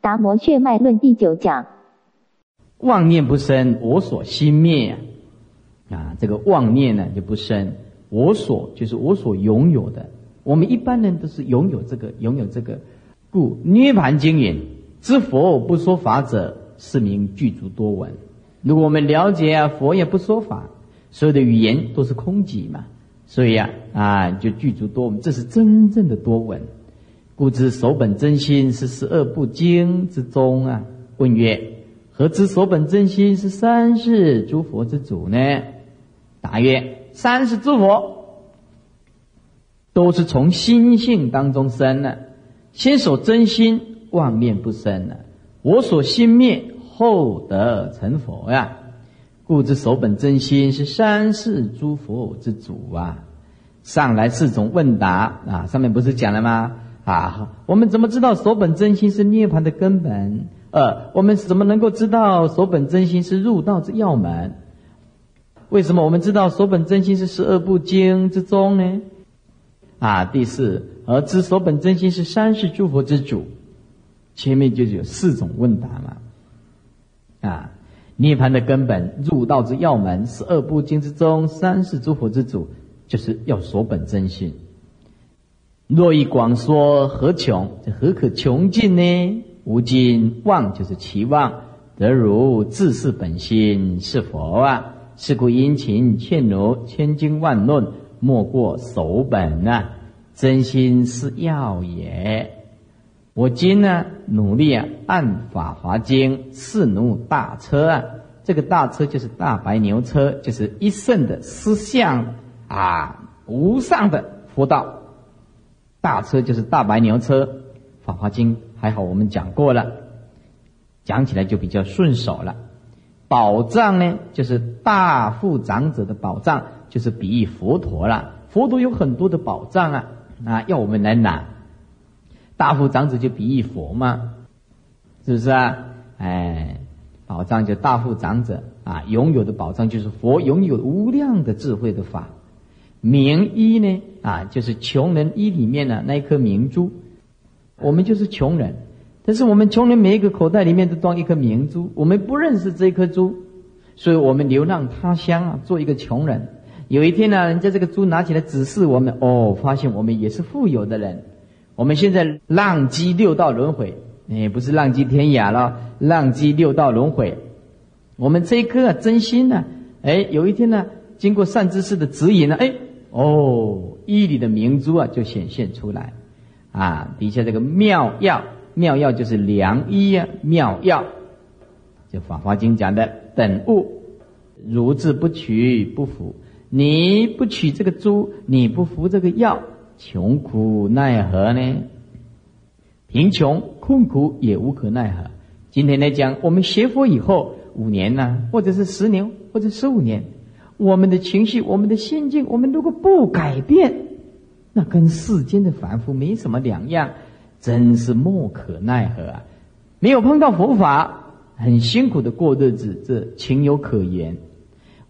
达摩血脉论第九讲，妄念不生，我所心灭啊！这个妄念呢就不生，我所就是我所拥有的。我们一般人都是拥有这个，拥有这个。故涅盘经云：“知佛不说法者，是名具足多闻。”如果我们了解啊，佛也不说法，所有的语言都是空寂嘛，所以啊啊就具足多闻，这是真正的多闻。故知守本真心是十二部经之宗啊。问曰：何知守本真心是三世诸佛之主呢？答曰：三世诸佛都是从心性当中生的，先守真心，妄念不生了。我所心灭，后得成佛呀。故知守本真心是三世诸佛之主啊。上来四种问答啊，上面不是讲了吗？啊，我们怎么知道守本真心是涅槃的根本？呃，我们怎么能够知道守本真心是入道之要门？为什么我们知道守本真心是十二部经之宗呢？啊，第四，而知守本真心是三世诸佛之主，前面就有四种问答嘛。啊，涅槃的根本，入道之要门，十二部经之宗，三世诸佛之主，就是要守本真心。若以广说，何穷？这何可穷尽呢？无尽妄就是期望得如自是本心是佛啊！是故殷勤劝奴，千经万论，莫过守本啊！真心是要也。我今呢，努力啊，按法华经四奴大车啊，这个大车就是大白牛车，就是一圣的思想啊，无上的佛道。大车就是大白牛车，《法华经》还好，我们讲过了，讲起来就比较顺手了。宝藏呢，就是大富长者的宝藏，就是比喻佛陀了。佛陀有很多的宝藏啊，啊，要我们来拿。大富长者就比喻佛嘛，是不是啊？哎，宝藏就大富长者啊，拥有的宝藏就是佛拥有无量的智慧的法。名医呢？啊，就是穷人衣里面的那一颗明珠。我们就是穷人，但是我们穷人每一个口袋里面都装一颗明珠。我们不认识这颗珠，所以我们流浪他乡啊，做一个穷人。有一天呢，人家这个珠拿起来指示我们，哦，发现我们也是富有的人。我们现在浪迹六道轮回，哎，不是浪迹天涯了，浪迹六道轮回。我们这一颗真心呢，哎，有一天呢，经过善知识的指引呢，哎。哦，衣里的明珠啊，就显现出来，啊，底下这个妙药，妙药就是良医啊，妙药，就《法华经》讲的等物，如之不取不服，你不取这个珠，你不服这个药，穷苦奈何呢？贫穷困苦也无可奈何。今天来讲，我们学佛以后五年呢，或者是十年，或者十五年。我们的情绪，我们的心境，我们如果不改变，那跟世间的凡夫没什么两样，真是莫可奈何啊！没有碰到佛法，很辛苦的过日子，这情有可原。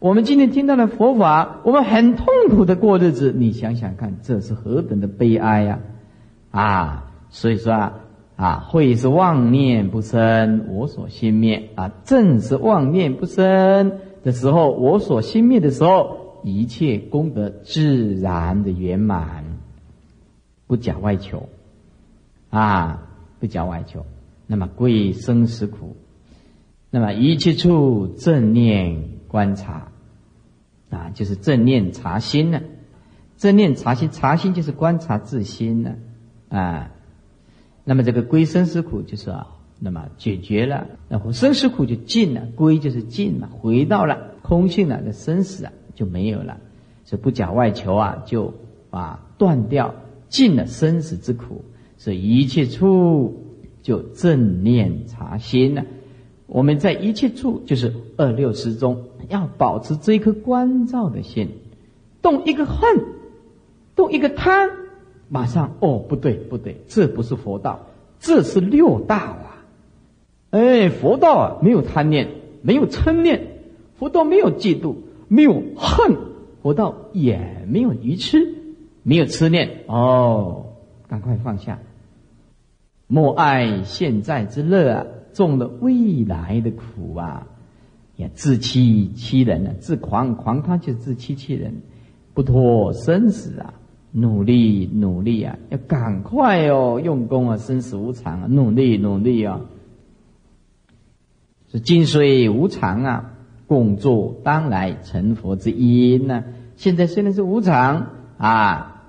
我们今天听到了佛法，我们很痛苦的过日子，你想想看，这是何等的悲哀呀！啊，所以说啊，啊，会是妄念不生，我所心灭啊，正是妄念不生。的时候，我所心灭的时候，一切功德自然的圆满，不假外求，啊，不假外求。那么归生死苦，那么一切处正念观察，啊，就是正念查心呢。正念查心，查心就是观察自心呢，啊。那么这个归生死苦就是啊。那么解决了，然后生死苦就尽了，归就是尽了，回到了空性了，那生死啊就没有了，所以不假外求啊，就啊断掉尽了生死之苦，所以一切处就正念查心了。我们在一切处就是二六时中要保持这一颗关照的心，动一个恨，动一个贪，马上哦不对不对，这不是佛道，这是六道啊。哎，佛道啊，没有贪念，没有嗔念；佛道没有嫉妒，没有恨；佛道也没有愚痴，没有痴念。哦，赶快放下，莫爱现在之乐啊，中了未来的苦啊！也自欺欺人啊，自狂狂他就自欺欺人，不脱生死啊！努力努力啊，要赶快哦，用功啊，生死无常啊，努力努力啊！是今虽无常啊，共作当来成佛之因呢。现在虽然是无常啊，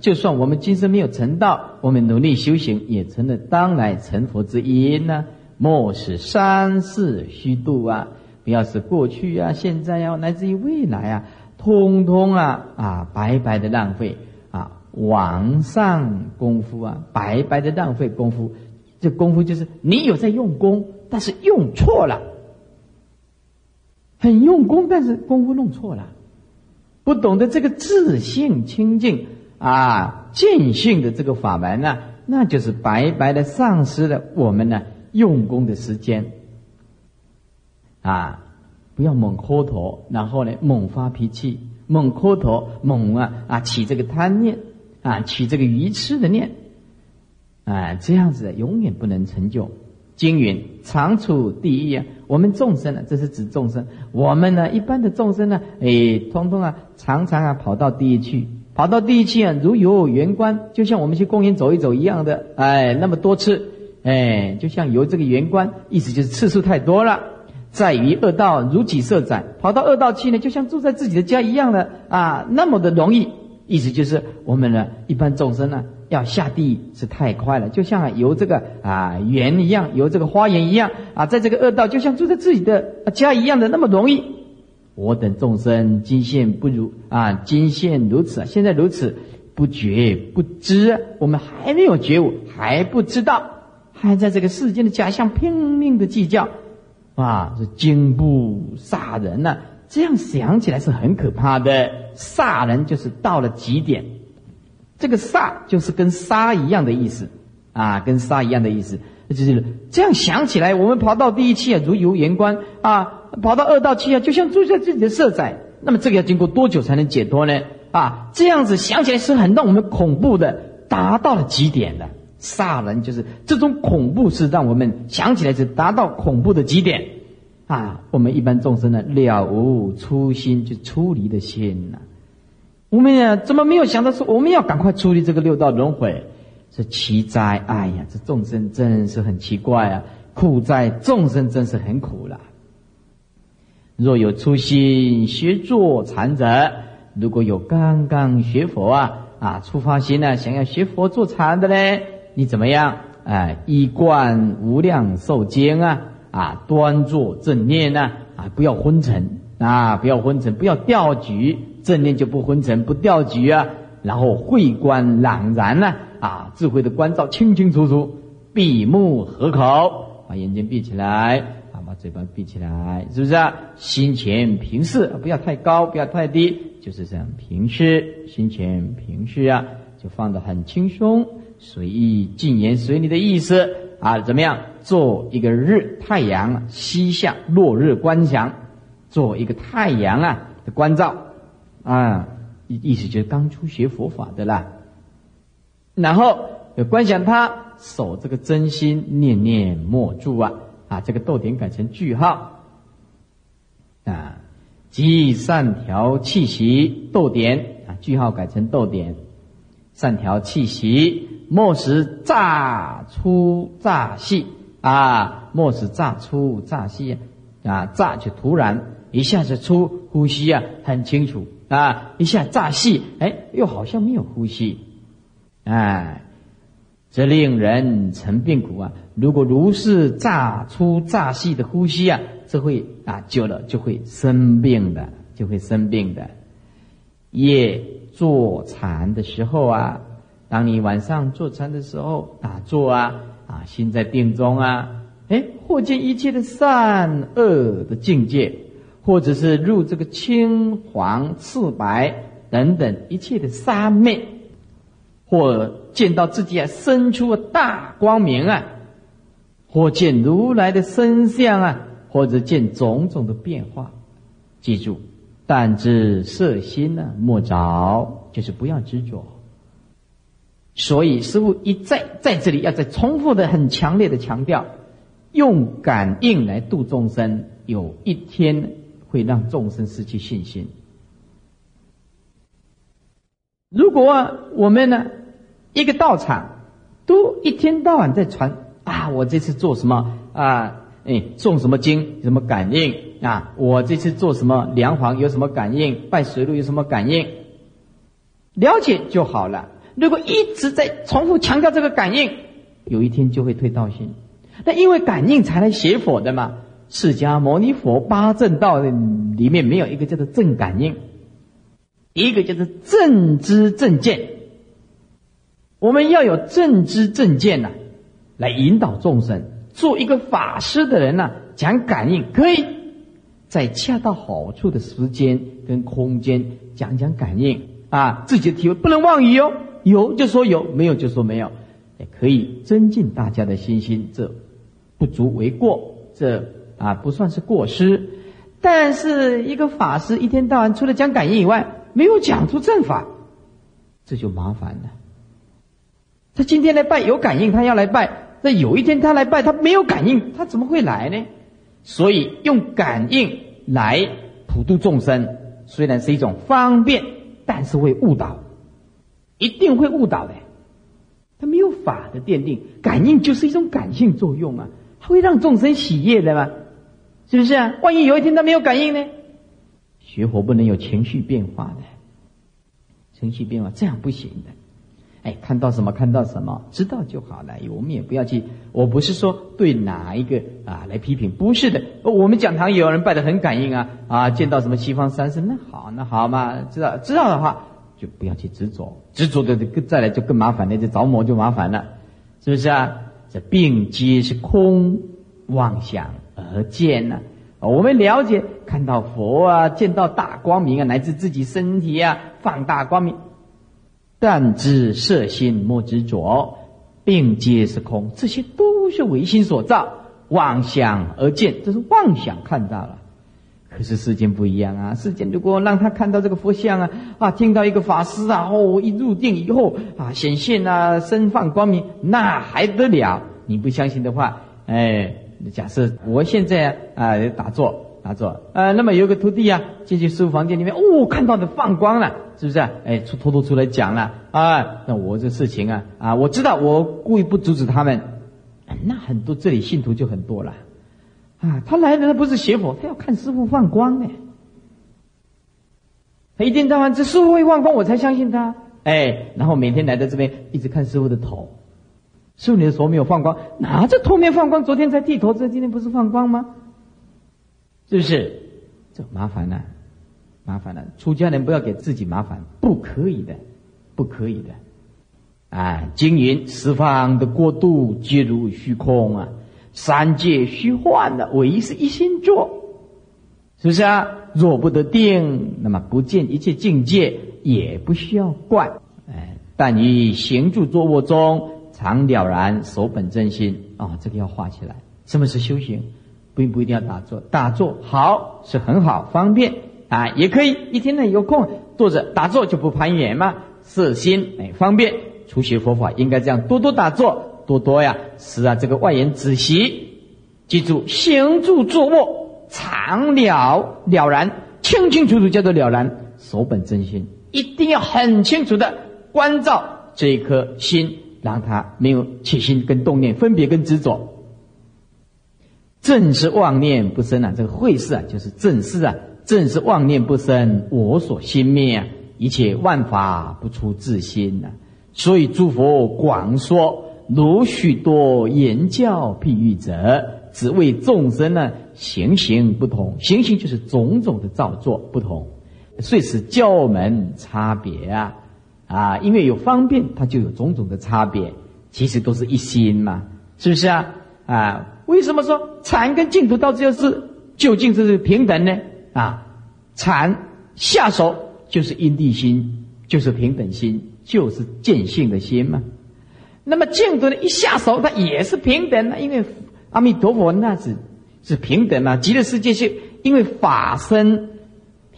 就算我们今生没有成道，我们努力修行，也成了当来成佛之因呢。莫使三世虚度啊！不要是过去啊，现在啊，乃至于未来啊，通通啊啊，白白的浪费啊，往上功夫啊，白白的浪费功夫。这功夫就是你有在用功。但是用错了，很用功，但是功夫弄错了，不懂得这个自信清净啊见性的这个法门呢，那就是白白的丧失了我们呢用功的时间啊！不要猛磕头，然后呢猛发脾气，猛磕头，猛啊啊起这个贪念啊，起这个愚痴的念啊，这样子永远不能成就。经云：常处第一啊！我们众生呢，这是指众生。我们呢，一般的众生呢，哎，通通啊，常常啊，跑到第一去，跑到第一去啊，如游园观，就像我们去公园走一走一样的，哎，那么多次，哎，就像游这个园观，意思就是次数太多了。在于恶道如己设展，跑到恶道去呢，就像住在自己的家一样的啊，那么的容易。意思就是我们呢，一般众生呢。要下地是太快了，就像游这个啊园一样，游这个花园一样啊，在这个恶道就像住在自己的家一样的那么容易。我等众生今现不如啊，今现如此，现在如此不觉不知，我们还没有觉悟，还不知道，还在这个世间的假象拼命的计较啊，是惊怖杀人呐！这样想起来是很可怕的，杀人就是到了极点。这个煞就是跟杀一样的意思，啊，跟杀一样的意思，就是这样想起来，我们跑到第一期啊，如游园观啊，跑到二道期啊，就像住在自己的色彩。那么这个要经过多久才能解脱呢？啊，这样子想起来是很让我们恐怖的，达到了极点的。杀人就是这种恐怖，是让我们想起来是达到恐怖的极点。啊，我们一般众生呢，了无初心，就出离的心呐。我们呀，怎么没有想到说我们要赶快处理这个六道轮回？这奇哉！哎呀，这众生真是很奇怪啊！苦在众生真是很苦了。若有初心学坐禅者，如果有刚刚学佛啊啊，出发心呢，想要学佛坐禅的呢，你怎么样？哎，一贯无量寿经啊啊，端坐正念呢啊，不要昏沉啊，不要昏沉，不要掉举。正念就不昏沉，不掉举啊，然后慧观朗然呢，啊，智慧的关照清清楚楚，闭目合口，把眼睛闭起来，啊，把嘴巴闭起来，是不是啊？心前平视，不要太高，不要太低，就是这样平视，心前平视啊，就放得很轻松，随意静言随你的意思啊，怎么样？做一个日太阳西向落日观想，做一个太阳啊的关照。啊，意意思就是刚初学佛法的啦，然后有观想他守这个真心，念念默住啊啊，这个逗点改成句号。啊，即善调气息，逗点啊，句号改成逗点，善调气息，莫使乍出乍细啊，莫使乍出乍细啊，乍就突然一下子出呼吸啊，很清楚。啊，一下乍细，哎，又好像没有呼吸，哎，这令人成病苦啊！如果如是乍出乍细的呼吸啊，这会啊久了就会生病的，就会生病的。夜坐禅的时候啊，当你晚上坐禅的时候打坐啊，啊，心在定中啊，哎，或见一切的善恶的境界。或者是入这个青黄赤白等等一切的三昧，或见到自己啊生出大光明啊，或见如来的身相啊，或者见种种的变化。记住，但知色心呢，莫着，就是不要执着。所以师父一再在这里要再重复的很强烈的强调，用感应来度众生，有一天会让众生失去信心。如果我们呢，一个道场都一天到晚在传啊，我这次做什么啊？哎，诵什么经？什么感应啊？我这次做什么梁皇有什么感应？拜水路有什么感应？了解就好了。如果一直在重复强调这个感应，有一天就会退道心。那因为感应才来写佛的嘛。释迦牟尼佛八正道里面没有一个叫做正感应，一个叫做正知正见。我们要有正知正见呐，来引导众生。做一个法师的人呢，讲感应可以，在恰到好处的时间跟空间讲讲感应啊，自己的体会不能妄语哦。有就说有，没有就说没有，也可以增进大家的信心，这不足为过，这啊不算是过失。但是一个法师一天到晚除了讲感应以外，没有讲出正法，这就麻烦了。他今天来拜有感应，他要来拜，那有一天他来拜，他没有感应，他怎么会来呢？所以用感应来普度众生，虽然是一种方便，但是会误导。一定会误导的，他没有法的奠定，感应就是一种感性作用嘛，会让众生喜悦的嘛，是不是啊？万一有一天他没有感应呢？学佛不能有情绪变化的，情绪变化这样不行的。哎，看到什么看到什么，知道就好了。我们也不要去，我不是说对哪一个啊来批评，不是的。我们讲堂也有人拜的很感应啊啊，见到什么西方三圣，那好那好嘛，知道知道的话。就不要去执着，执着的更再来就更麻烦了，就着魔就麻烦了，是不是啊？这病皆是空妄想而见呢？我们了解看到佛啊，见到大光明啊，乃至自己身体啊，放大光明，但知色心莫执着，病皆是空，这些都是唯心所造，妄想而见，这是妄想看到了。可是世间不一样啊！世间如果让他看到这个佛像啊，啊，听到一个法师啊，哦，一入定以后啊，显现啊，身放光明，那还得了？你不相信的话，哎，假设我现在啊打坐打坐，呃，那么有个徒弟啊进去师傅房间里面，哦，看到的放光了，是不是？哎，出偷偷出来讲了啊，那我这事情啊啊，我知道我故意不阻止他们，那很多这里信徒就很多了。啊，他来的他不是邪佛，他要看师傅放光呢。他一天到晚这师傅会放光，我才相信他。哎，然后每天来到这边，一直看师傅的头。师傅你的手没有放光，哪这头没放光？昨天才剃头，这今天不是放光吗？是不是？这麻烦了，麻烦了。出家人不要给自己麻烦，不可以的，不可以的。啊，经营十方的过度，皆如虚空啊。三界虚幻的，唯一是一心做，是不是啊？若不得定，那么不见一切境界，也不需要怪。哎，但于行住坐卧中，常了然守本真心啊，这个要画起来。什么是修行？并不一定要打坐，打坐好是很好，方便啊，也可以一天内有空坐着打坐，就不攀缘嘛，是心哎，方便。初学佛法应该这样，多多打坐。多多呀，是啊，这个外言仔细，记住，行住坐卧，常了了然，清清楚楚叫做了然，守本真心，一定要很清楚的关照这一颗心，让他没有起心跟动念，分别跟执着。正是妄念不生啊，这个会是啊，就是正是啊，正是妄念不生，我所心灭啊，一切万法不出自心呐，所以诸佛广说。如许多言教譬喻者，只为众生呢行行不同，行行就是种种的造作不同，遂使教门差别啊啊！因为有方便，它就有种种的差别，其实都是一心嘛，是不是啊？啊，为什么说禅跟净土到最后是究竟是平等呢？啊，禅下手就是因地心，就是平等心，就是见性的心嘛。那么净土的一下手，它也是平等的，因为阿弥陀佛那是是平等嘛。极乐世界是因为法身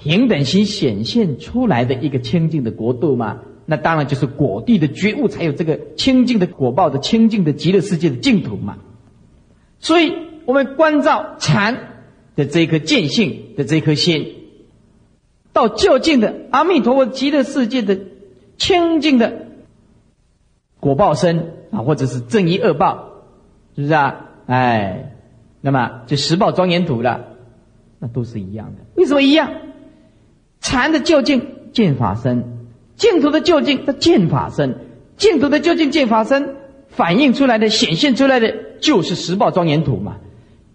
平等心显现出来的一个清净的国度嘛。那当然就是果地的觉悟，才有这个清净的果报的清净的极乐世界的净土嘛。所以，我们关照禅的这颗见性的这颗心，到就近的阿弥陀佛极乐世界的清净的果报身啊，或者是正义恶报，是不是啊？哎，那么就十报庄严土了，那都是一样的。为什么一样？禅的究竟见法身。净土的究竟，它见法身；净土的究竟见法身，反映出来的、显现出来的，就是十报庄严土嘛。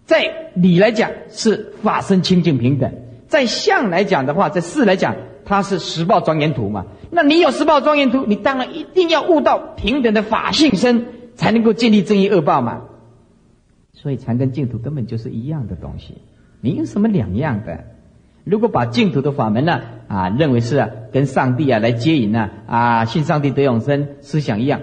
在理来讲是法身清净平等，在相来讲的话，在事来讲，它是十报庄严土嘛。那你有十报庄严土，你当然一定要悟到平等的法性身，才能够建立正义恶报嘛。所以禅跟净土根本就是一样的东西，你有什么两样的？如果把净土的法门呢啊认为是跟上帝啊来接引呢啊信上帝得永生思想一样，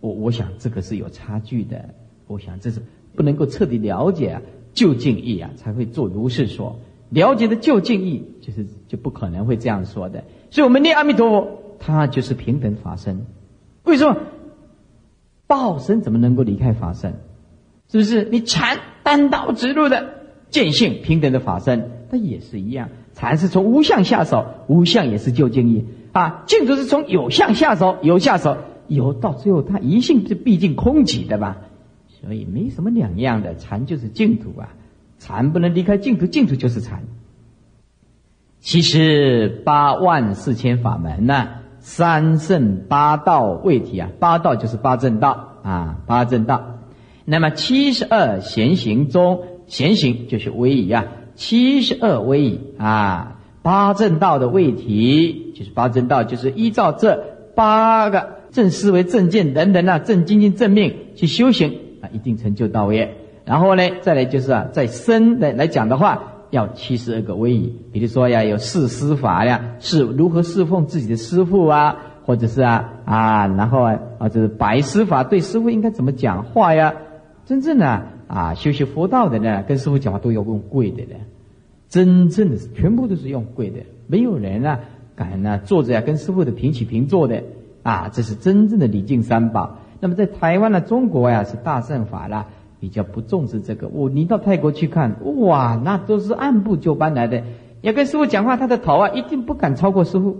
我我想这个是有差距的。我想这是不能够彻底了解啊究竟义啊才会做如是说。了解的究竟义就是就不可能会这样说的。所以我们念阿弥陀佛，他就是平等法身。为什么报身怎么能够离开法身？是不是你禅单刀直入的见性平等的法身？它也是一样，禅是从无相下手，无相也是究竟义啊。净土是从有相下手，有下手，有到最后它一性是毕竟空寂的吧，所以没什么两样的。禅就是净土啊，禅不能离开净土，净土就是禅。其实八万四千法门呢，三圣八道未体啊，八道就是八正道啊，八正道。那么七十二贤行中，贤行就是威仪啊。七十二位啊，八正道的位题就是八正道，就是依照这八个正思维、正见等等啊，正精进、正命去修行啊，一定成就道业。然后呢，再来就是啊，在身来来讲的话，要七十二个威仪，比如说呀，有四师法呀，是如何侍奉自己的师傅啊，或者是啊啊，然后啊啊，这是白师法，对师傅应该怎么讲话呀？真正的。啊，修习佛道的呢，跟师傅讲话都要用跪的呢。真正的全部都是用跪的，没有人啊敢呢坐着呀跟师傅的平起平坐的啊。这是真正的礼敬三宝。那么在台湾呢，中国呀是大乘法啦，比较不重视这个。我你到泰国去看，哇，那都是按部就班来的。要跟师傅讲话，他的头啊一定不敢超过师傅。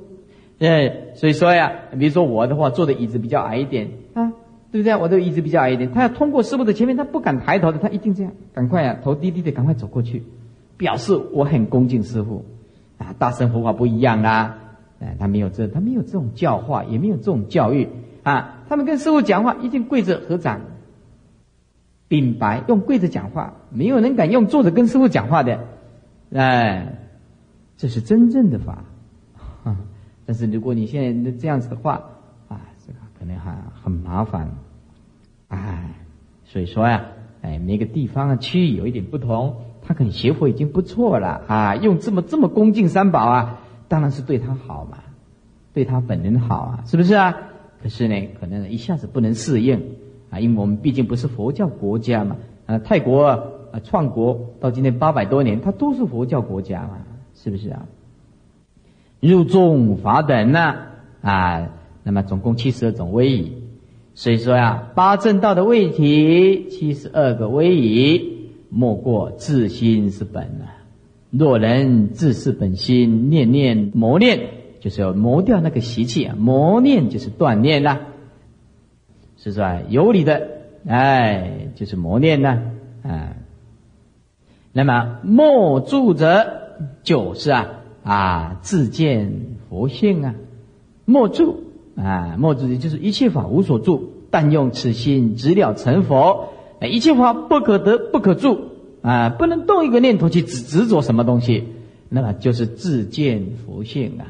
哎，所以说呀，比如说我的话，坐的椅子比较矮一点啊。对不对？我的椅子比较矮一点，他要通过师傅的前面，他不敢抬头的，他一定这样，赶快啊，头低低的，赶快走过去，表示我很恭敬师傅。啊，大乘佛法不一样啦，哎，他没有这，他没有这种教化，也没有这种教育啊。他们跟师傅讲话，一定跪着合掌，禀白，用跪着讲话，没有人敢用坐着跟师傅讲话的，哎，这是真正的法。但是如果你现在这样子的话，啊，这个可能还很麻烦，哎，所以说呀，哎，每个地方啊区域有一点不同，他可能学佛已经不错了啊，用这么这么恭敬三宝啊，当然是对他好嘛，对他本人好啊，是不是啊？可是呢，可能一下子不能适应啊，因为我们毕竟不是佛教国家嘛，啊，泰国啊创国到今天八百多年，它都是佛教国家嘛，是不是啊？入众法等呢啊。那么总共七十二种威仪，所以说呀，八正道的位体七十二个威仪，莫过自心是本啊。若人自是本心，念念磨练，就是要磨掉那个习气啊。磨练就是锻炼啦，是说有理的，哎，就是磨练呐，啊。那么莫住者，就是啊啊，自见佛性啊，莫住。啊，莫住就是一切法无所住，但用此心直了成佛。一切法不可得，不可住啊，不能动一个念头去执执着什么东西，那么就是自见佛性啊。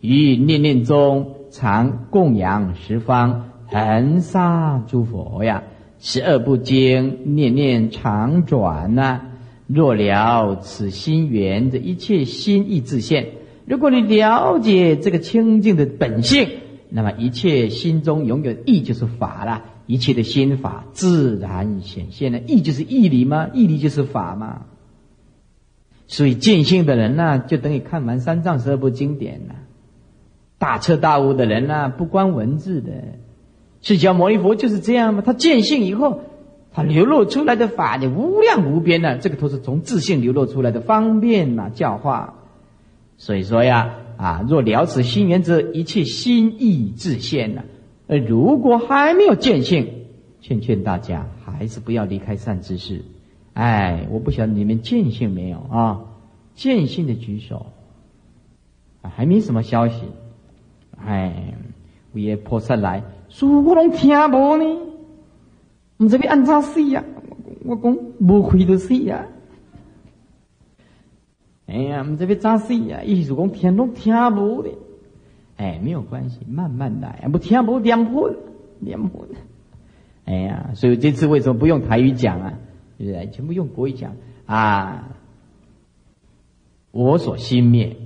于念念中常供养十方恒沙诸佛呀，十二不经，念念常转呐。若了此心源，这一切心意自现。如果你了解这个清净的本性。那么一切心中拥有意就是法了，一切的心法自然显现了。义就是义理吗？义理就是法吗？所以见性的人呢，就等于看完三藏十二部经典了。大彻大悟的人呐，不关文字的。释迦牟尼佛就是这样嘛，他见性以后，他流露出来的法就无量无边的，这个都是从自性流露出来的方便呐教化。所以说呀，啊，若了此心原则，一切心意自现呐。呃，如果还没有见性，劝劝大家，还是不要离开善知识。哎，我不晓得你们见性没有啊？见性的举手，还没什么消息。哎，我也菩萨来。说我拢听无呢，唔知要安怎死呀？我我讲无亏就死呀！哎呀，唔知要咋死呀？意思讲听拢听无的，哎，没有关系，慢慢来，不听无念佛，念佛。哎呀，所以这次为什么不用台语讲啊？对不对？全部用国语讲啊！我所心灭，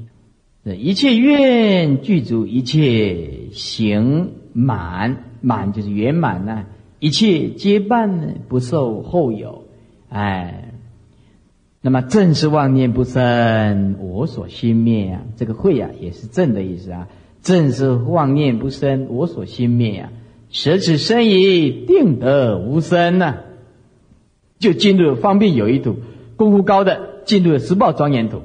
一切愿具足，一切行。满满就是圆满呐，一切皆办呢，不受后有，哎，那么正是妄念不生，我所心灭啊，这个会啊也是正的意思啊，正是妄念不生，我所心灭啊，舍此生已，定得无生呐，就进入方便有一土，功夫高的进入了十报庄严土，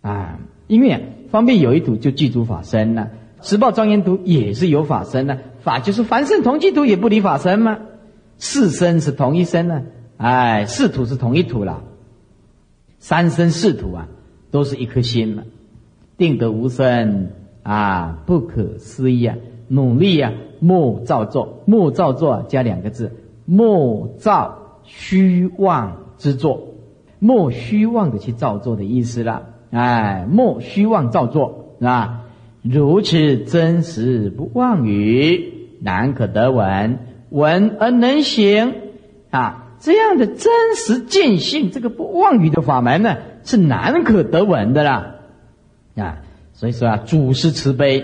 啊，因为方便有一土就具足法身了。十报庄严土也是有法身的，法就是凡圣同居土也不离法身吗？四身是同一身呢，哎，四土是同一土了，三身四土啊，都是一颗心了，定得无生啊，不可思议啊！努力啊，莫造作，莫造作加两个字，莫造虚妄之作，莫虚妄的去造作的意思了，哎，莫虚妄造作啊？如此真实不妄语，难可得闻。闻而能行，啊，这样的真实见性，这个不妄语的法门呢，是难可得闻的啦。啊，所以说啊，祖师慈悲，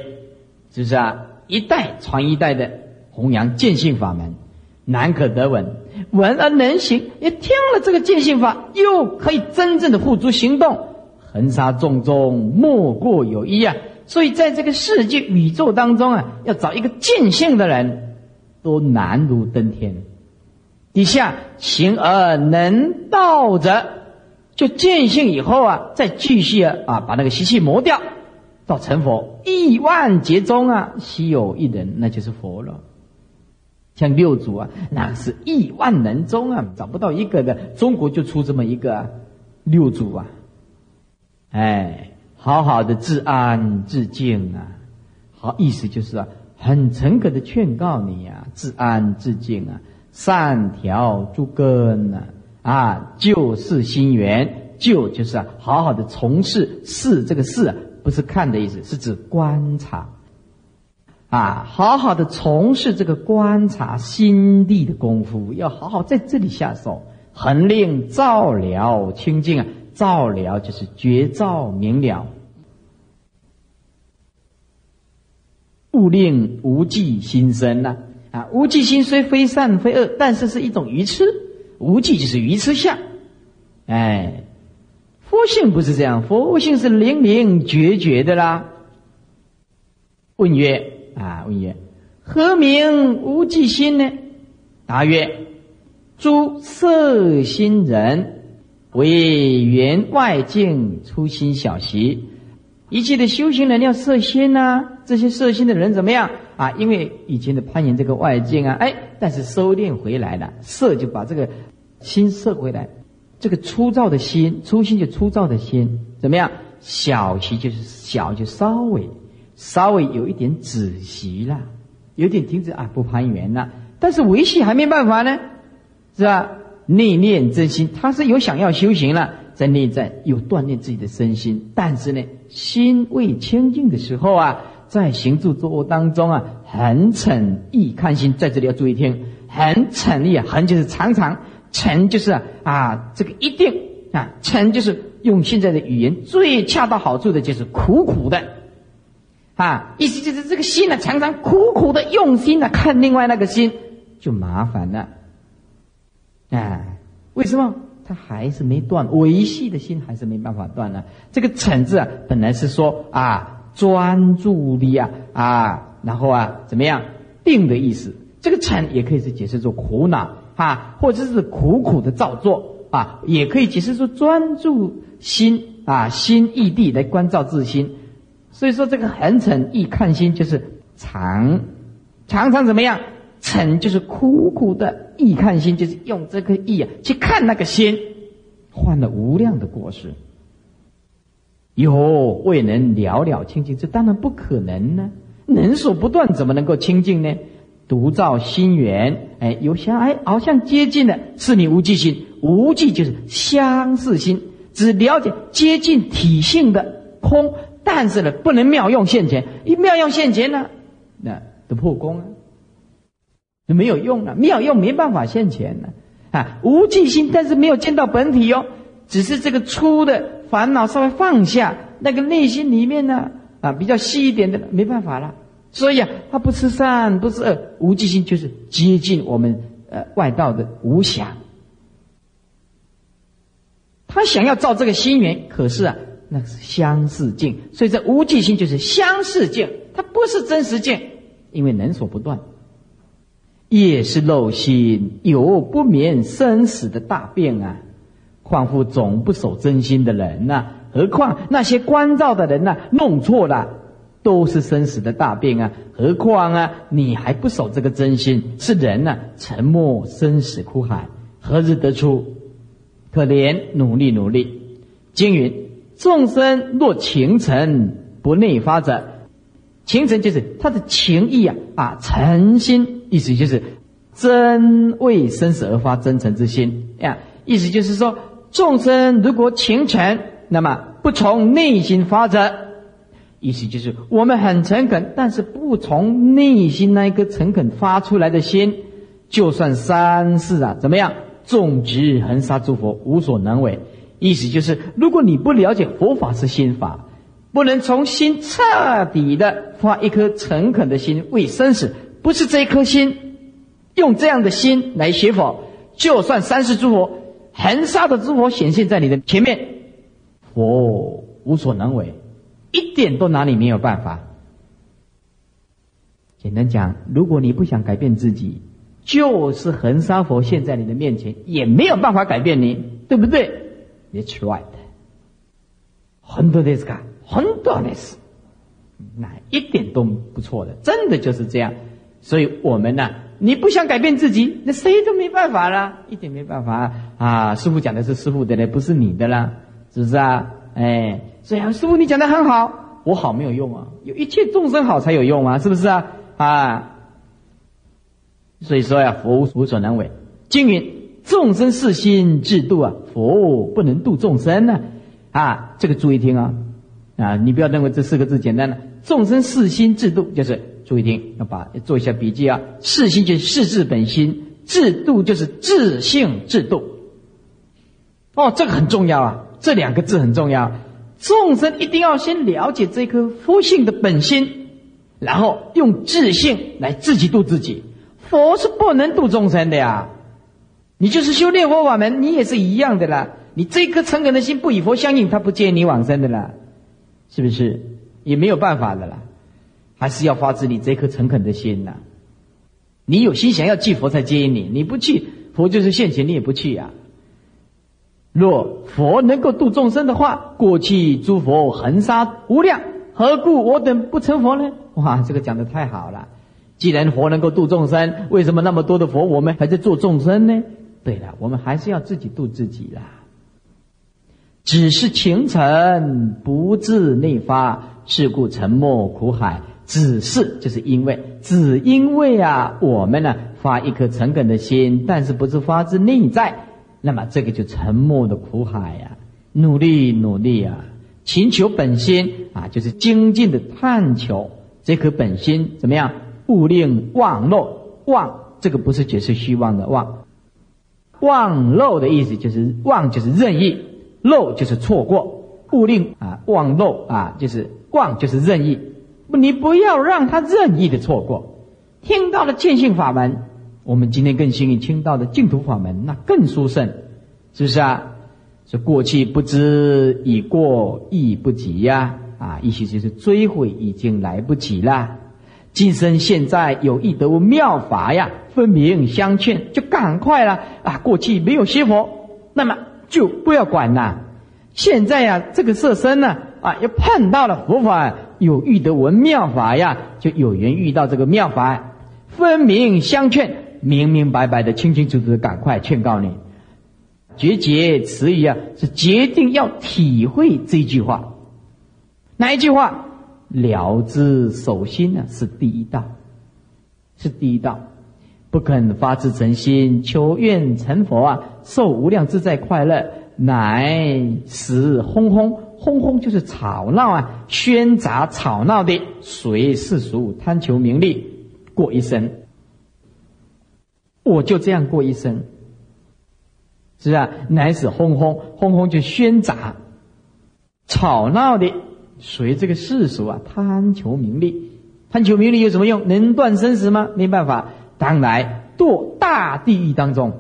是不是啊？一代传一代的弘扬见性法门，难可得闻。闻而能行，也听了这个见性法，又可以真正的付诸行动，横杀众中，莫过有一啊。所以，在这个世界宇宙当中啊，要找一个见性的人，都难如登天。底下行而能道者，就见性以后啊，再继续啊啊，把那个习气磨掉，到成佛，亿万劫中啊，稀有一人，那就是佛了。像六祖啊，那是亿万人中啊，找不到一个的，中国就出这么一个六祖啊，哎。好好的自安自静啊，好意思就是啊，很诚恳的劝告你呀，自安自静啊，善调诸根啊，啊，救世心源，就就是啊，好好的从事事这个事啊，不是看的意思，是指观察，啊，好好的从事这个观察心地的功夫，要好好在这里下手，恒令照了清净啊。照了就是绝照明了，勿令无忌心生呐啊！无忌心虽非善非恶，但是是一种愚痴。无忌就是愚痴相，哎，佛性不是这样，佛性是灵灵绝绝的啦。问曰啊，问曰，何名无忌心呢？答曰：诸色心人。为缘外境初心小习，一切的修行人要摄心呐。这些摄心的人怎么样啊？因为以前的攀岩这个外境啊，哎，但是收敛回来了，摄就把这个心摄回来。这个粗糙的心，粗心就粗糙的心，怎么样？小习就是小，就稍微稍微有一点止息了，有点停止啊，不攀缘了。但是维系还没办法呢，是吧？内念真心，他是有想要修行了，在内在有锻炼自己的身心，但是呢，心未清净的时候啊，在行住坐卧当中啊，很沉意看心，在这里要注意听，很沉意啊，很就是常常沉就是啊，这个一定啊，沉就是用现在的语言最恰到好处的就是苦苦的啊，意思就是这个心呢，常常苦苦的用心的看另外那个心，就麻烦了。哎，为什么他还是没断维系的心还是没办法断呢？这个“嗔”字啊，本来是说啊，专注力啊啊，然后啊怎么样定的意思？这个沉也可以是解释作苦恼啊，或者是苦苦的造作啊，也可以解释说专注心啊，心异地来关照自心。所以说这个很沉易看心就是常常常怎么样？沉就是苦苦的意看心，就是用这个意啊去看那个心，换了无量的果实。有未能了了清净，这当然不可能呢。能所不断，怎么能够清净呢？独照心源，哎，有相哎，好像接近了，是你无记心。无记就是相似心，只了解接近体性的空，但是呢，不能妙用现前。一妙用现前呢，那都破功啊。没有用了，没有用没办法现前了啊！无记心，但是没有见到本体哟，只是这个粗的烦恼稍微放下，那个内心里面呢啊比较细一点的没办法了。所以啊，他不吃善，不吃恶，无记心就是接近我们呃外道的无想。他想要造这个心源，可是啊，那是相似境，所以这无记心就是相似境，它不是真实境，因为能所不断。也是漏心，有不免生死的大病啊！况复总不守真心的人呐，何况那些关照的人呐，弄错了，都是生死的大病啊！何况啊，你还不守这个真心，是人呐，沉默生死苦海，何日得出？可怜努力努力。经云：众生若情诚不内发者，情诚就是他的情意啊啊，诚心。意思就是真为生死而发真诚之心呀。意思就是说，众生如果虔诚，那么不从内心发者，意思就是我们很诚恳，但是不从内心那一颗诚恳发出来的心，就算三世啊怎么样，种植恒沙诸佛无所能为。意思就是，如果你不了解佛法是心法，不能从心彻底的发一颗诚恳的心为生死。不是这一颗心，用这样的心来学佛，就算三世诸佛、恒沙的诸佛显现在你的前面，佛无所能为，一点都拿你没有办法。简单讲，如果你不想改变自己，就是恒沙佛现，在你的面前，也没有办法改变你，对不对？It's right。很多的是干，很多的是，那一点都不错的，真的就是这样。所以我们呢，你不想改变自己，那谁都没办法了，一点没办法啊！师傅讲的是师傅的嘞，不是你的啦，是不是啊？哎，所以师傅你讲的很好，我好没有用啊，有一切众生好才有用啊，是不是啊？啊，所以说呀，佛无所能为。经云：众生是心自度啊，佛不能度众生呢。啊，这个注意听啊，啊，你不要认为这四个字简单了，众生是心自度就是。注意听，要把做一下笔记啊！事心就是事自本心，制度就是自性制度。哦，这个很重要啊！这两个字很重要。众生一定要先了解这颗佛性的本心，然后用自性来自己度自己。佛是不能度众生的呀！你就是修炼佛法门，你也是一样的啦。你这颗诚恳的心不与佛相应，他不接你往生的啦，是不是？也没有办法的啦。还是要发自你这颗诚恳的心呐！你有心想要去佛才接引你，你不去佛就是现前，你也不去呀。若佛能够度众生的话，过去诸佛恒沙无量，何故我等不成佛呢？哇，这个讲的太好了！既然佛能够度众生，为什么那么多的佛我们还在做众生呢？对了，我们还是要自己度自己啦。只是情诚不自内发，是故沉默苦海。只是就是因为，只因为啊，我们呢发一颗诚恳的心，但是不是发自内在，那么这个就沉默的苦海呀，努力努力啊，寻求本心啊，就是精进的探求这颗本心怎么样？勿令忘漏，忘这个不是解释虚妄的忘，忘漏的意思就是忘就是任意，漏就是错过，勿令啊忘漏啊就是忘就是任意。你不要让他任意的错过。听到了见性法门，我们今天更幸运听到的净土法门，那更殊胜，是不是啊？是过去不知已过亦不及呀，啊，意思就是追悔已经来不及了。今生现在有意得妙法呀，分明相劝，就赶快了啊！过去没有学佛，那么就不要管了。现在呀，这个色身呢，啊，又碰到了佛法，有遇得闻妙法呀，就有缘遇到这个妙法，分明相劝，明明白白的、清清楚楚的，赶快劝告你。绝节词语啊，是决定要体会这句话。哪一句话？了知守心呢，是第一道，是第一道。不肯发自诚心求愿成佛啊，受无量自在快乐，乃使轰轰轰轰，就是吵闹啊，喧杂吵闹的，随世俗贪求名利过一生。我就这样过一生，是啊，乃使轰轰轰轰，就喧杂吵闹的。随这个世俗啊，贪求名利，贪求名利有什么用？能断生死吗？没办法，当来堕大地狱当中，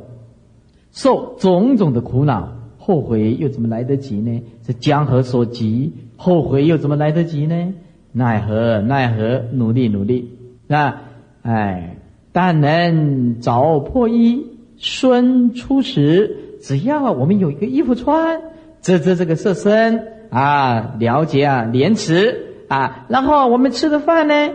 受种种的苦恼，后悔又怎么来得及呢？是江河所及，后悔又怎么来得及呢？奈何奈何，努力努力啊！哎，但能早破衣，孙出时，只要我们有一个衣服穿，遮遮这个色身。啊，了解啊，廉耻啊，然后我们吃的饭呢，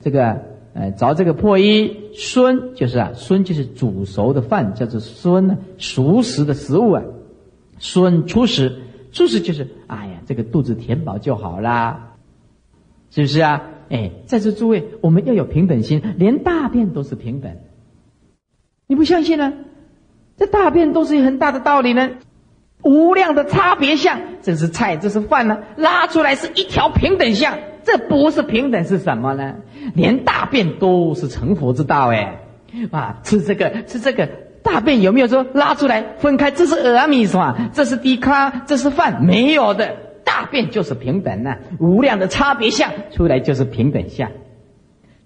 这个呃，着这个破衣，孙就是啊，孙就是煮熟的饭，叫做孙呢，熟食的食物啊，孙初食，初食就是，哎呀，这个肚子填饱就好啦，是不是啊？哎，在座诸位，我们要有平等心，连大便都是平等，你不相信呢？这大便都是有很大的道理呢。无量的差别相，这是菜，这是饭呢？拉出来是一条平等相，这不是平等是什么呢？连大便都是成佛之道哎！啊，吃这个吃这个大便有没有说拉出来分开？这是阿弥陀，这是低咖，这是饭，没有的。大便就是平等呢，无量的差别相出来就是平等相。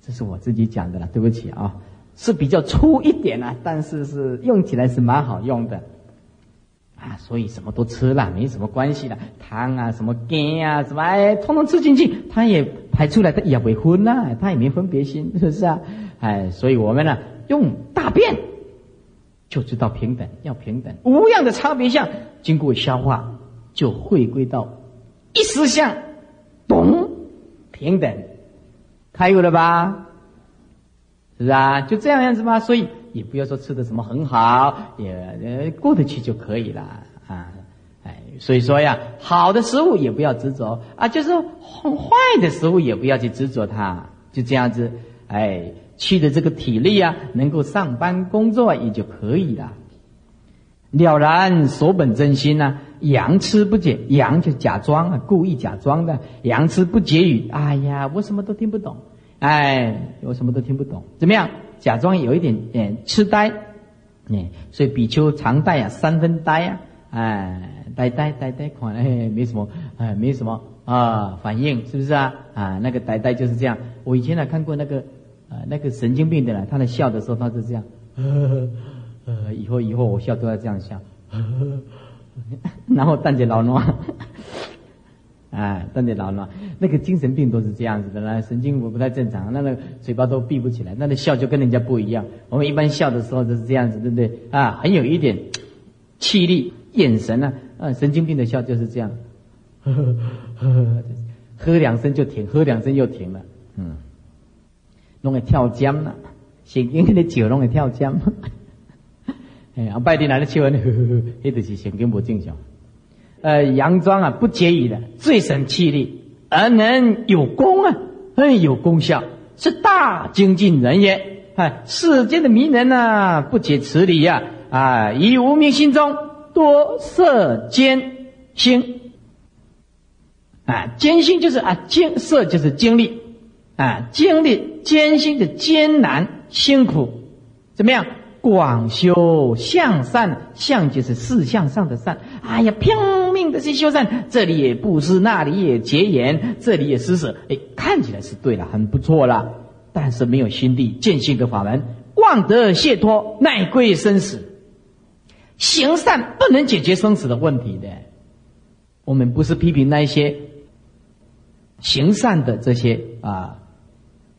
这是我自己讲的了，对不起啊，是比较粗一点啊，但是是用起来是蛮好用的。啊，所以什么都吃了，没什么关系了。汤啊，什么肝啊，什么哎，通通吃进去，它也排出来，它也不昏呐，它也没分别心，是不是啊？哎，所以我们呢，用大便就知道平等，要平等，无样的差别相，经过消化就回归到一实相，懂平等，开悟了吧？是啊，就这样样子吧。所以。也不要说吃的什么很好，也过得去就可以了啊，哎，所以说呀，好的食物也不要执着啊，就是坏的食物也不要去执着它，就这样子，哎，气的这个体力啊，能够上班工作也就可以了。了然所本真心呢，佯吃不解，佯就假装啊，故意假装的，佯吃不解语，哎呀，我什么都听不懂，哎，我什么都听不懂，怎么样？假装有一点点痴呆，哎，所以比丘常带啊三分呆啊，哎，呆呆呆呆款，哎，没什么，哎，没什么啊反应，是不是啊？啊，那个呆呆就是这样。我以前呢看过那个，呃，那个神经病的呢，他在笑的时候他是这样，呃，以后以后我笑都要这样笑，然后淡姐老喏。哎，瞪着老呢，那个精神病都是这样子的啦，神经不不太正常，那个嘴巴都闭不起来，那个笑就跟人家不一样。我们一般笑的时候都是这样子，对不对？啊，很有一点气力，眼神呢，啊，神经病的笑就是这样，呵呵呵，喝两声就停，喝两声又停了，嗯，弄个跳江了，神经的酒弄个跳江，哎，啊，拜天来了笑完，呵呵呵，那就是神经不正常。呃，佯装啊，不结语的，最省气力，而能有功啊，很有功效，是大精进人也。哎，世间的名人呐，不解此理呀，啊，以无名心中多色艰辛，啊，艰辛就是啊，艰涩就是经历，啊，经历艰辛的艰难辛苦，怎么样？广修向善，向就是四向上的善。哎呀，拼命的去修善，这里也布施，那里也结缘，这里也施舍。哎，看起来是对了，很不错了。但是没有心地，见性的法门，望得解脱，乃归生死。行善不能解决生死的问题的。我们不是批评那些行善的这些啊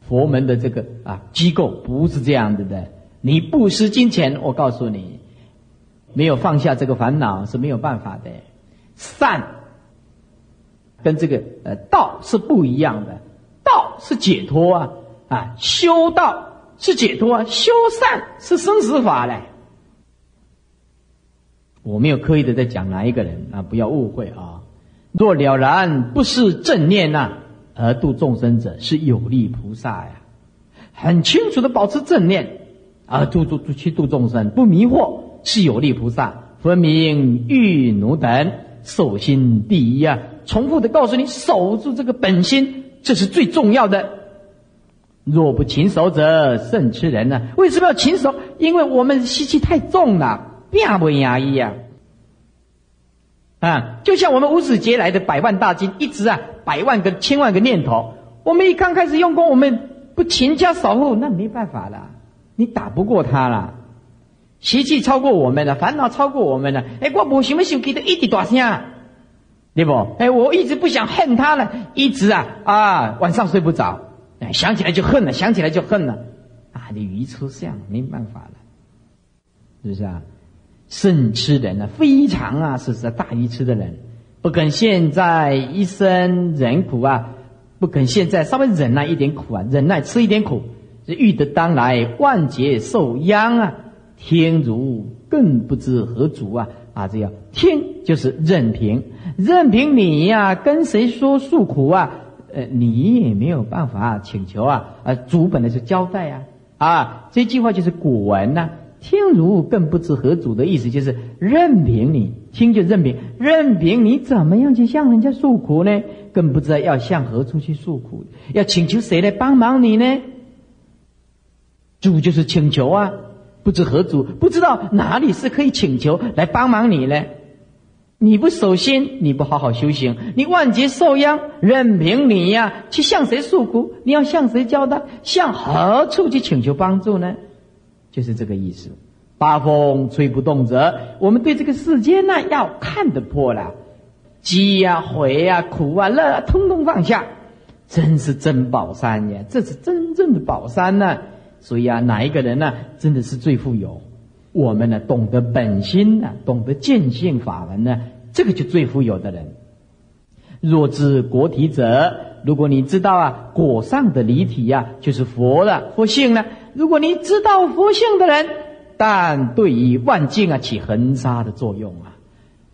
佛门的这个啊机构，不是这样子的。你不施金钱，我告诉你，没有放下这个烦恼是没有办法的。善跟这个呃道是不一样的，道是解脱啊啊，修道是解脱啊，修善是生死法嘞。我没有刻意的在讲哪一个人啊，不要误会啊。若了然不是正念呐，而度众生者是有利菩萨呀，很清楚的保持正念。啊，度度度去度众生，不迷惑是有利菩萨，分明欲奴等守心第一啊！重复的告诉你，守住这个本心，这是最重要的。若不勤守者，胜吃人呢？为什么要勤守？因为我们习气太重了，变不压抑呀！啊，就像我们无始劫来的百万大军，一直啊，百万个、千万个念头，我们一刚开始用功，我们不勤加守护，那没办法了。你打不过他了，习气超过我们了，烦恼超过我们了。哎，我不想不想给他一直大声，对不？哎，我一直不想恨他了，一直啊啊，晚上睡不着，哎，想起来就恨了，想起来就恨了，啊，你愚痴相，没办法了，是不是啊？圣痴人呢，非常啊，是是大愚痴的人，不肯现在一生忍苦啊，不肯现在稍微忍耐一点苦啊，忍耐吃一点苦。这欲得当来万劫受殃啊！天如更不知何主啊！啊，这样天就是任凭，任凭你呀，跟谁说诉苦啊？呃，你也没有办法请求啊！啊，主本来是交代呀！啊，这句话就是古文呐。天如更不知何主的意思就是任凭你听就任凭，任凭你怎么样去向人家诉苦呢？更不知道要向何处去诉苦，要请求谁来帮忙你呢？主就是请求啊，不知何主，不知道哪里是可以请求来帮忙你呢？你不守心，你不好好修行，你万劫受殃，任凭你呀，去向谁诉苦？你要向谁交代？向何处去请求帮助呢？就是这个意思。八风吹不动者，我们对这个世间呢，要看得破了，饥呀、悔呀、苦啊、乐，啊，通通放下，真是真宝山呀！这是真正的宝山呢。所以啊，哪一个人呢，真的是最富有？我们呢，懂得本心呢，懂得见性法门呢，这个就最富有的人。若知果体者，如果你知道啊，果上的离体呀，就是佛了，佛性呢。如果你知道佛性的人，但对于万境啊，起恒沙的作用啊，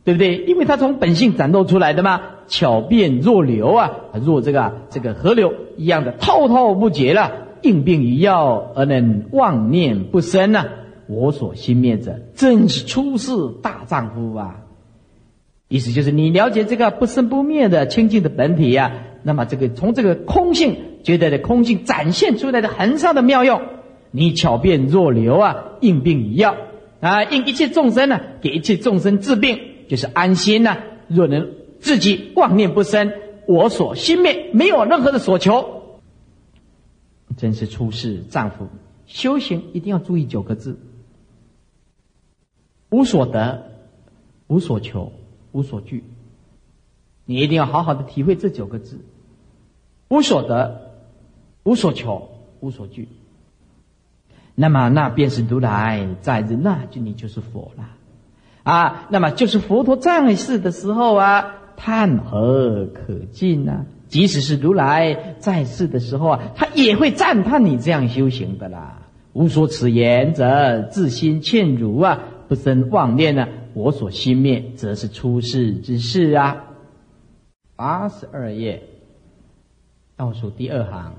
对不对？因为他从本性展露出来的嘛，巧变若流啊，若这个这个河流一样的滔滔不绝了。应病于药而能妄念不生呐，我所心灭者，正是出世大丈夫啊！意思就是你了解这个不生不灭的清净的本体呀，那么这个从这个空性觉得的空性展现出来的恒沙的妙用，你巧辩若流啊，应病于药啊，应一切众生呢，给一切众生治病，就是安心呐。若能自己妄念不生，我所心灭，没有任何的所求。真是出世丈夫，修行一定要注意九个字：无所得、无所求、无所惧。你一定要好好的体会这九个字：无所得、无所求、无所惧。那么，那便是如来在日，那就你就是佛了啊！那么，就是佛陀在世的时候啊，叹何可尽呢？即使是如来在世的时候啊，他也会赞叹你这样修行的啦。无所此言者，自心欠如啊，不生妄念呢。我所心灭，则是出世之事啊。八十二页倒数第二行，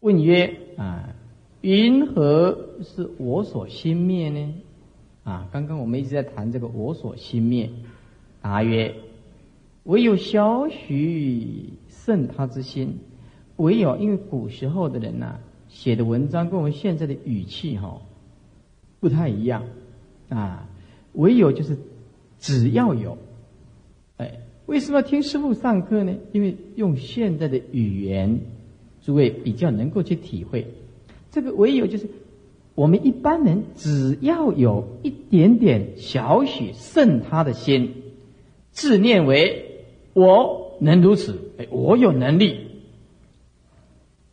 问曰：啊，云何是我所心灭呢？啊，刚刚我们一直在谈这个我所心灭，答曰。唯有小许胜他之心，唯有因为古时候的人呐写的文章跟我们现在的语气哈不太一样啊，唯有就是只要有，哎，为什么要听师傅上课呢？因为用现在的语言，诸位比较能够去体会。这个唯有就是我们一般人只要有一点点小许胜他的心，自念为。我能如此，哎，我有能力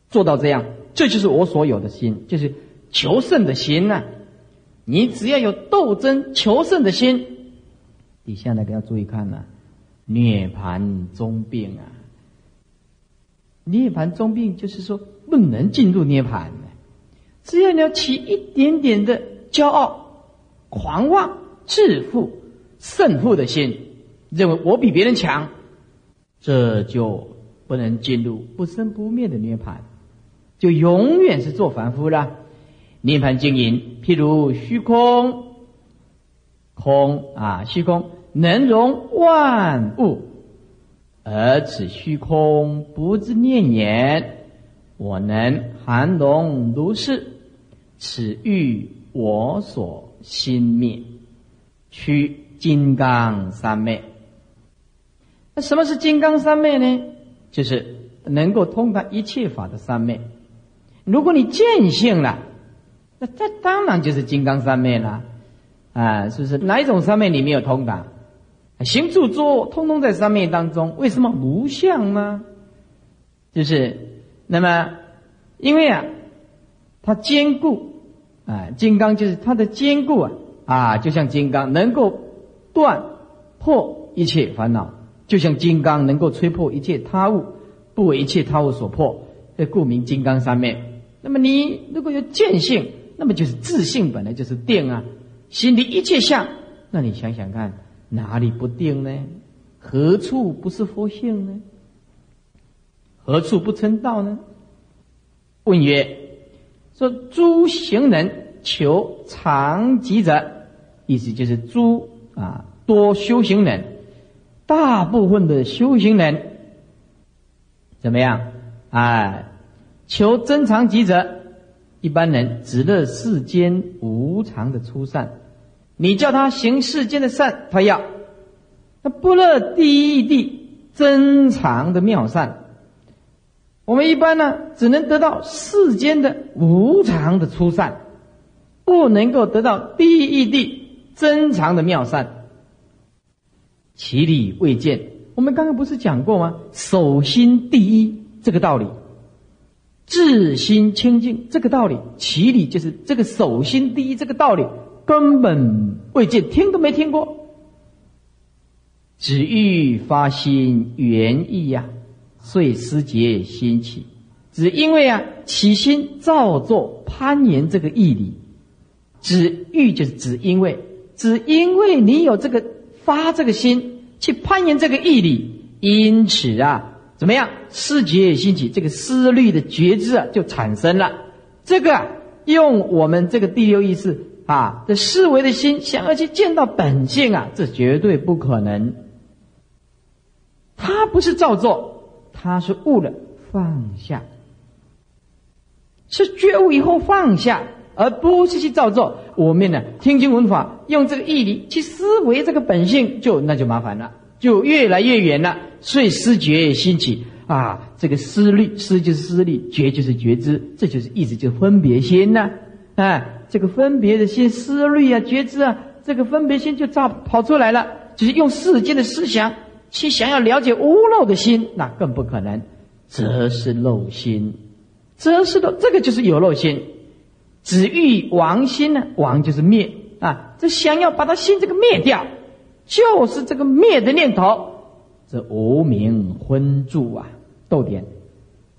做到这样，这就是我所有的心，就是求胜的心呐。你只要有斗争求胜的心，底下那个要注意看呐，涅盘中病啊。涅盘中病就是说不能进入涅盘只要你要起一点点的骄傲、狂妄、自负、胜负的心，认为我比别人强，这就不能进入不生不灭的涅盘，就永远是做凡夫了。涅盘经营，譬如虚空，空啊，虚空能容万物。而此虚空不自念言，我能含容如是。此欲我所心灭，取金刚三昧。那什么是金刚三昧呢？就是能够通达一切法的三昧。如果你见性了，那这当然就是金刚三昧了。啊，是不是？哪一种三昧你没有通达？行住坐，通通在三昧当中。为什么无相吗？就是那么，因为啊，它坚固啊，金刚就是它的坚固啊啊，就像金刚能够断破一切烦恼，就像金刚能够吹破一切他物，不为一切他物所破。这故名金刚三昧。那么你如果有见性，那么就是自信本来就是定啊，心里一切相。那你想想看。哪里不定呢？何处不是佛性呢？何处不称道呢？问曰：说诸行人求长吉者，意思就是诸啊多修行人，大部分的修行人怎么样？哎，求真长吉者，一般人只乐世间无常的出善。你叫他行世间的善，他要；他不乐第一地珍藏的妙善。我们一般呢，只能得到世间的无常的出善，不能够得到第一地珍藏的妙善。其理未见。我们刚刚不是讲过吗？守心第一这个道理，自心清净这个道理，其理就是这个守心第一这个道理。根本未见，听都没听过。只欲发心原意呀，所以思结心起。只因为啊，起心造作攀岩这个义理，只欲就是只因为，只因为你有这个发这个心去攀岩这个义理，因此啊，怎么样思结心起，这个思虑的觉知啊就产生了。这个用我们这个第六意识。啊，这思维的心想要去见到本性啊，这绝对不可能。他不是造作，他是悟了放下，是觉悟以后放下，而不是去造作。我们呢，听经闻法，用这个义理去思维这个本性，就那就麻烦了，就越来越远了。所以思觉兴起啊，这个思虑，思就是思虑，觉就是觉知，这就是意思，就是分别心呢，哎。这个分别的心、思虑啊、觉知啊，这个分别心就造跑出来了。就是用世间的思想去想要了解无漏的心，那更不可能，则是漏心，则是漏。这个就是有漏心。只欲亡心呢？亡就是灭啊！这想要把他心这个灭掉，就是这个灭的念头。这无名昏住啊，逗点，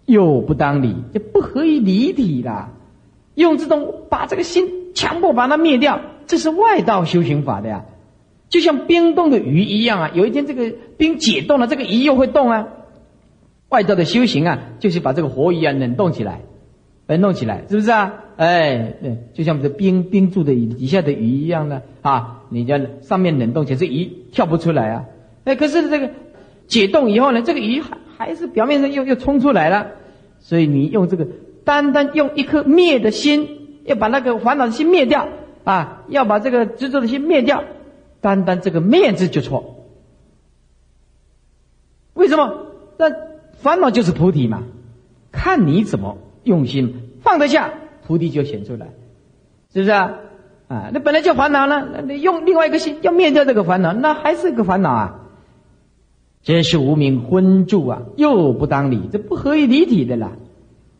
又不当理，就不合于离体了。用这种把这个心强迫把它灭掉，这是外道修行法的呀，就像冰冻的鱼一样啊。有一天这个冰解冻了，这个鱼又会动啊。外道的修行啊，就是把这个活鱼啊冷冻起来，冷冻起来，是不是啊？哎，对，就像这冰冰住的底下的鱼一样的啊。你叫上面冷冻起来，这鱼跳不出来啊。哎，可是这个解冻以后呢，这个鱼还还是表面上又又冲出来了。所以你用这个。单单用一颗灭的心，要把那个烦恼的心灭掉啊！要把这个执着的心灭掉，单单这个灭字就错。为什么？那烦恼就是菩提嘛，看你怎么用心放得下，菩提就显出来，是不是啊？啊，那本来就烦恼呢，那你用另外一个心要灭掉这个烦恼，那还是个烦恼啊。这是无名昏住啊，又不当理，这不合于离体的啦。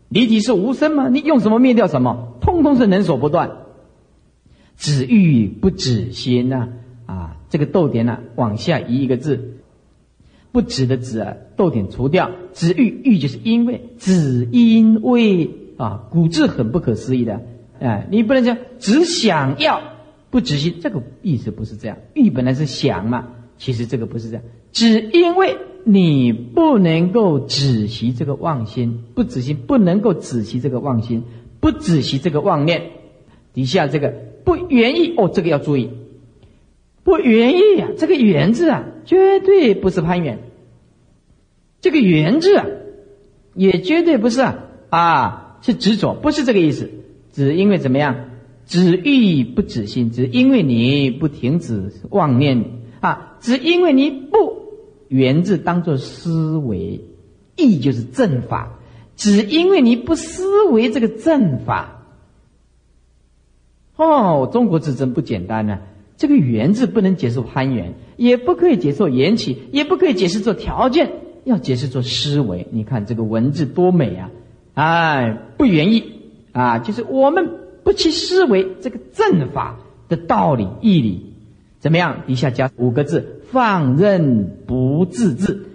离体是无声嘛？你用什么灭掉什么？通通是能所不断。止欲不止心呐，这个逗点呢，往下移一个字，不止的止啊，逗点除掉，止欲欲就是因为，只因为啊，古字很不可思议的，哎，你不能讲只想要不止心，这个意思不是这样。欲本来是想嘛，其实这个不是这样。只因为你不能够止息这个妄心，不止息不能够止息这个妄心，不止息这个妄念，底下这个不愿意哦，这个要注意，不愿意啊，这个缘字啊，绝对不是攀缘，这个缘字啊，也绝对不是啊啊，是执着，不是这个意思，只因为怎么样，只欲不止心，只因为你不停止妄念啊，只因为你不。源自当做思维，意就是正法。只因为你不思维这个正法，哦，中国字真不简单呢。这个缘字不能解释攀缘，也不可以解释缘起，也不可以解释做条件，要解释做思维。你看这个文字多美啊！哎，不愿意啊，就是我们不去思维这个正法的道理义理，怎么样？底下加五个字。放任不自制，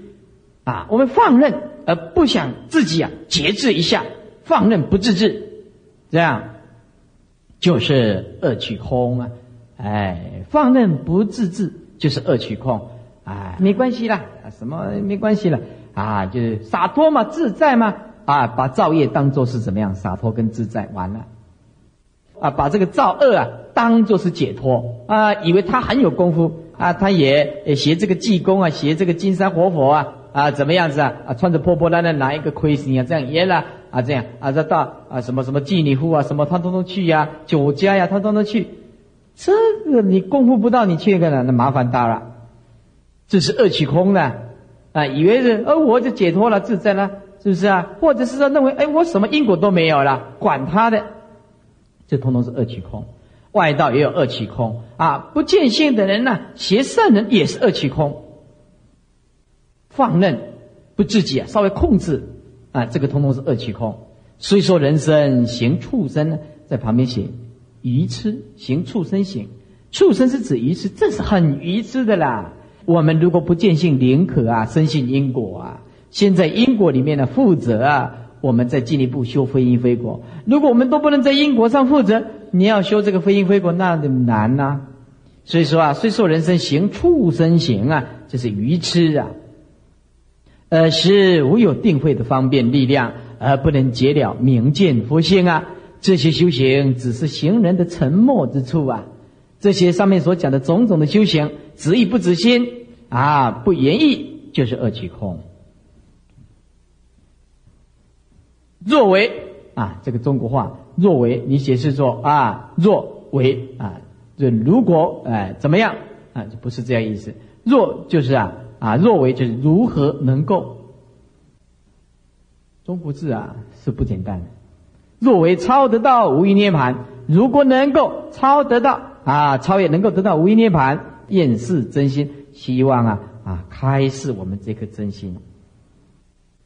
啊，我们放任而不想自己啊节制一下，放任不自制，这样就是恶取空啊！哎，放任不自制就是恶取空，哎，没关系啦，什么没关系了啊？就是洒脱嘛，自在嘛，啊，把造业当做是怎么样？洒脱跟自在，完了，啊，把这个造恶啊当做是解脱啊，以为他很有功夫。啊，他也学这个济公啊，学这个金山活佛啊，啊，怎么样子啊？啊，穿着破破烂烂拿一个盔心啊，这样也了啊，这样啊，这到啊什么什么妓女户啊，什么他通通去呀，酒家呀，他通通去。这个你功夫不到，你去一个呢，那麻烦大了。这是恶取空的啊，以为是而我就解脱了，自在了，是不是啊？或者是说认为哎我什么因果都没有了，管他的，这通通是恶取空。外道也有二气空啊，不见性的人呢，邪圣人也是二气空。放任不自己啊，稍微控制啊，这个通通是二气空。所以说，人生行畜生呢，在旁边写愚痴行畜生行，畜生是指愚痴，这是很愚痴的啦。我们如果不见性，宁可啊，深信因果啊，先在因果里面呢负责啊。我们再进一步修非因非果。如果我们都不能在因果上负责，你要修这个非因非果，那难呐。所以说啊，虽说人生行畜生行啊，这是愚痴啊。呃，是无有定慧的方便力量，而不能解了明见佛性啊。这些修行只是行人的沉默之处啊。这些上面所讲的种种的修行，执意不执心啊，不言意，就是恶取空。若为啊，这个中国话，若为你解释说啊，若为啊，这如果哎怎么样啊，就不是这样意思。若就是啊啊，若为就是如何能够。中国字啊是不简单的。若为超得到无一涅盘，如果能够超得到啊，超越能够得到无一涅盘，厌世真心，希望啊啊开示我们这颗真心。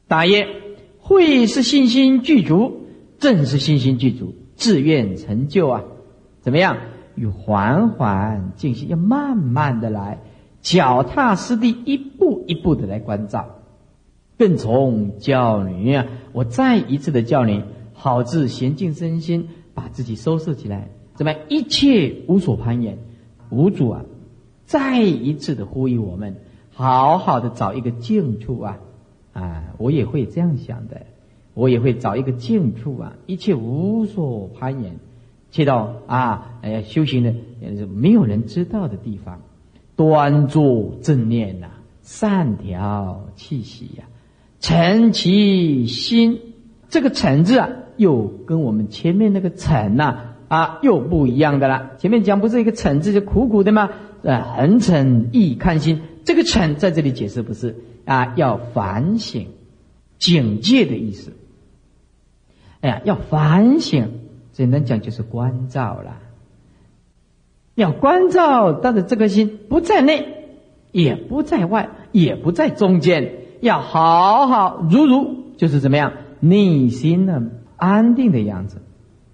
大业。会是信心具足，正是信心具足，自愿成就啊！怎么样？与缓缓进行，要慢慢的来，脚踏实地，一步一步的来关照。更从教你啊，我再一次的教你，好自娴静身心，把自己收拾起来。怎么？一切无所攀岩，无主啊！再一次的呼吁我们，好好的找一个静处啊！啊，我也会这样想的，我也会找一个静处啊，一切无所攀岩，去到啊，哎，修行的没有人知道的地方，端坐正念呐，善调气息呀，沉其心。这个沉字啊，又跟我们前面那个沉呐啊，又不一样的了。前面讲不是一个沉字就苦苦的吗？呃，很沉易看心，这个沉在这里解释不是。啊，要反省、警戒的意思。哎呀，要反省，简单讲就是关照了。要关照他的这个心，不在内，也不在外，也不在中间，要好好如如，就是怎么样，内心呢安定的样子，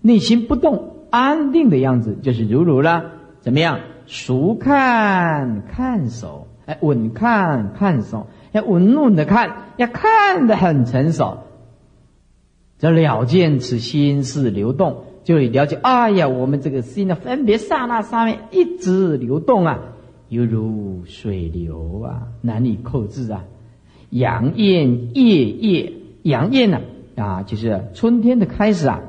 内心不动安定的样子，就是如如了。怎么样？熟看看手，哎，稳看看手，要稳稳的看，要看得很成熟。这了见此心是流动，就了解。哎呀，我们这个心呢，分别刹那上面一直流动啊，犹如水流啊，难以控制啊。阳焰夜夜，阳焰呢，啊就是春天的开始啊。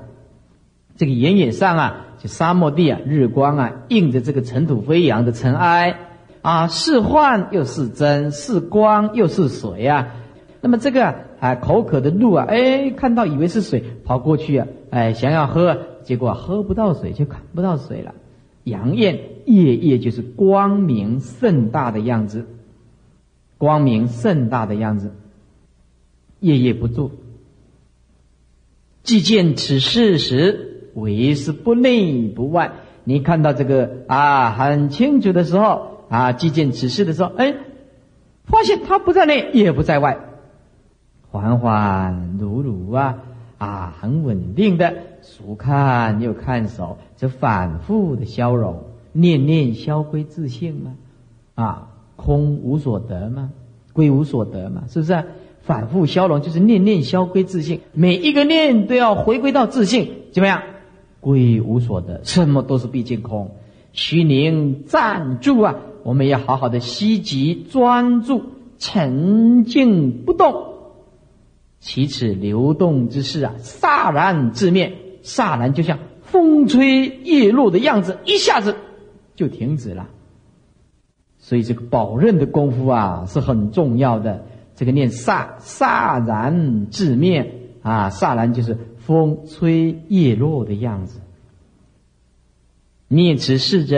这个原野上啊，就沙漠地啊，日光啊，映着这个尘土飞扬的尘埃啊，是幻又是真，是光又是水啊。那么这个啊，口渴的鹿啊，哎，看到以为是水，跑过去啊，哎，想要喝，结果喝不到水，就看不到水了。阳焰夜夜就是光明盛大的样子，光明盛大的样子，夜夜不住。既见此事时，为是不内不外。你看到这个啊，很清楚的时候啊，既见此事的时候，哎，发现它不在内，也不在外。缓缓如如啊啊，很稳定的，熟看又看熟，这反复的消融，念念消归自性吗？啊，空无所得吗？归无所得嘛，是不是？反复消融就是念念消归自性，每一个念都要回归到自性，怎么样？归无所得，什么都是毕竟空。虚宁暂住啊，我们要好好的吸集专注，沉静不动。其此流动之势啊，飒然自灭，飒然就像风吹叶落的样子，一下子就停止了。所以这个保任的功夫啊是很重要的。这个念飒飒然自灭啊，飒然就是风吹叶落的样子。灭此事者，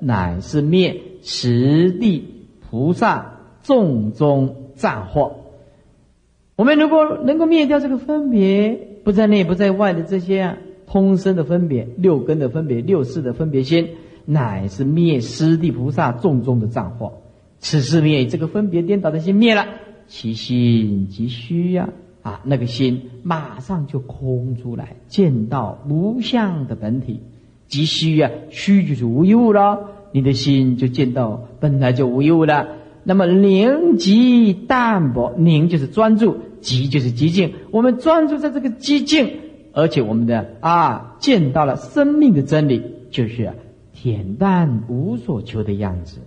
乃是灭十地菩萨众中暂惑。我们如果能够灭掉这个分别，不在内不在外的这些通身的分别、六根的分别、六识的分别心，乃是灭十地菩萨众中的障惑。此事灭，这个分别颠倒的心灭了，其心即虚呀！啊，那个心马上就空出来，见到无相的本体，即虚呀！虚就是无一物了，你的心就见到本来就无一物了。那么宁即淡泊，宁就是专注。极就是极静，我们专注在这个极静，而且我们的啊见到了生命的真理，就是恬淡无所求的样子。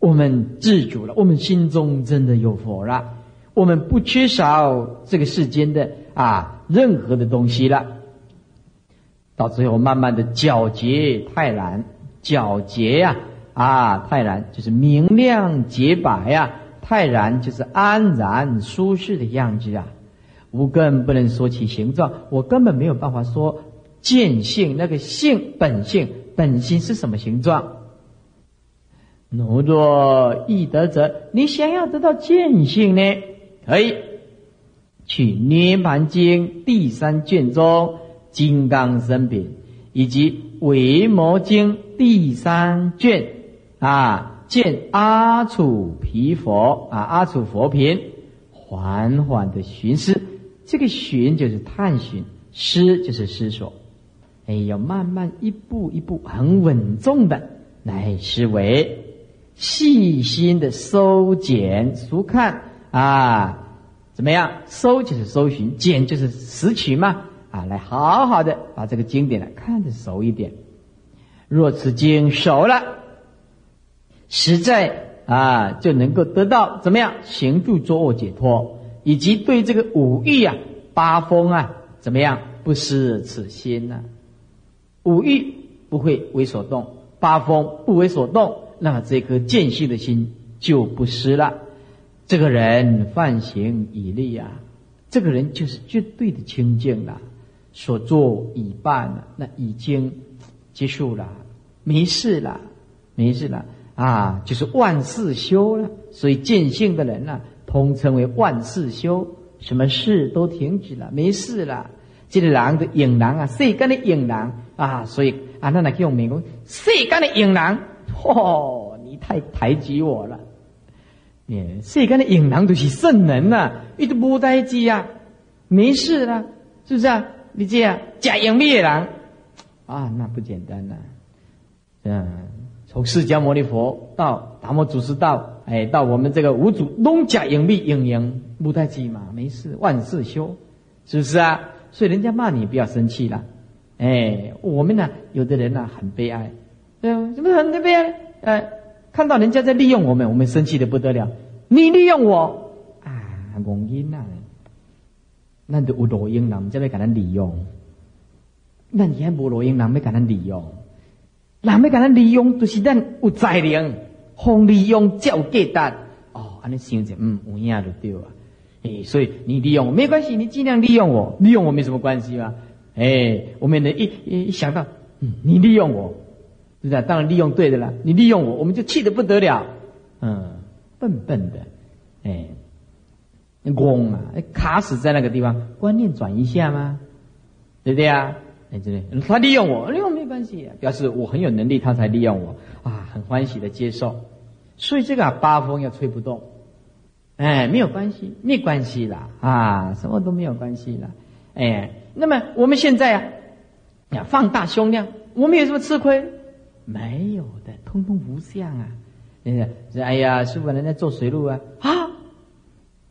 我们自主了，我们心中真的有佛了，我们不缺少这个世间的啊任何的东西了。到最后，慢慢的皎洁泰然，皎洁呀啊泰然就是明亮洁白呀。泰然就是安然舒适的样子啊，无根不能说起形状，我根本没有办法说见性那个性本性本心是什么形状。如若易得者，你想要得到见性呢？可以去《涅盘经》第三卷中《金刚身品》，以及《维摩经》第三卷啊。见阿楚毗佛啊，阿楚佛品，缓缓的寻思，这个寻就是探寻，思就是思索，哎，要慢慢一步一步，很稳重的来思维，细心的收捡熟看啊，怎么样？搜就是搜寻，捡就是拾取嘛，啊，来好好的把这个经典呢看得熟一点。若此经熟了。实在啊，就能够得到怎么样行住坐卧解脱，以及对这个五欲啊、八风啊怎么样不失此心呢？五欲不会为所动，八风不为所动，那么这颗见性的心就不失了。这个人犯行已立啊，这个人就是绝对的清净了，所作已办了，那已经结束了，没事了，没事了。啊，就是万事休了，所以见性的人呢，通称为万事休，什么事都停止了，没事了。这个狼的影狼啊，世间的影狼啊，所以啊，那来用名讲世间的影狼，嚯，你太抬举我了。你世间的影囊都是圣人呐，一直无代志啊，没事啦，是不是啊？你这样假影灭的人啊，那不简单呐。嗯，从释迦牟尼佛到达摩祖师道，哎，到我们这个五祖，拢假影灭影影无代志嘛，没事，万事休，是不是啊？所以人家骂你不要生气啦。哎，我们呢，有的人呢很悲哀，对啊，怎么很悲哀？哎。看到人家在利用我们，我们生气的不得了。你利用我啊，王英啊，那就有罗英人才会给他利用。那你还无罗英人要给他利用？人要给他利用，就是咱有才能，红利用才有价值。哦，安尼想着，嗯，有影就对了。哎，所以你利用我没关系，你尽量利用我，利用我没什么关系吧。哎，我们能一一想到，嗯，你利用我。是不是？当然利用对的了。你利用我，我们就气得不得了。嗯，笨笨的，哎，嗡啊，卡死在那个地方。观念转一下吗？对不对啊？哎，对对？他利用我，利用没关系，表示我很有能力，他才利用我啊，很欢喜的接受。所以这个八风要吹不动，哎，没有关系，没关系啦，啊，什么都没有关系啦。哎，那么我们现在啊，呀，放大胸量，我们有什么吃亏？没有的，通通无相啊！人家说，哎呀，师傅人家做水路啊，啊，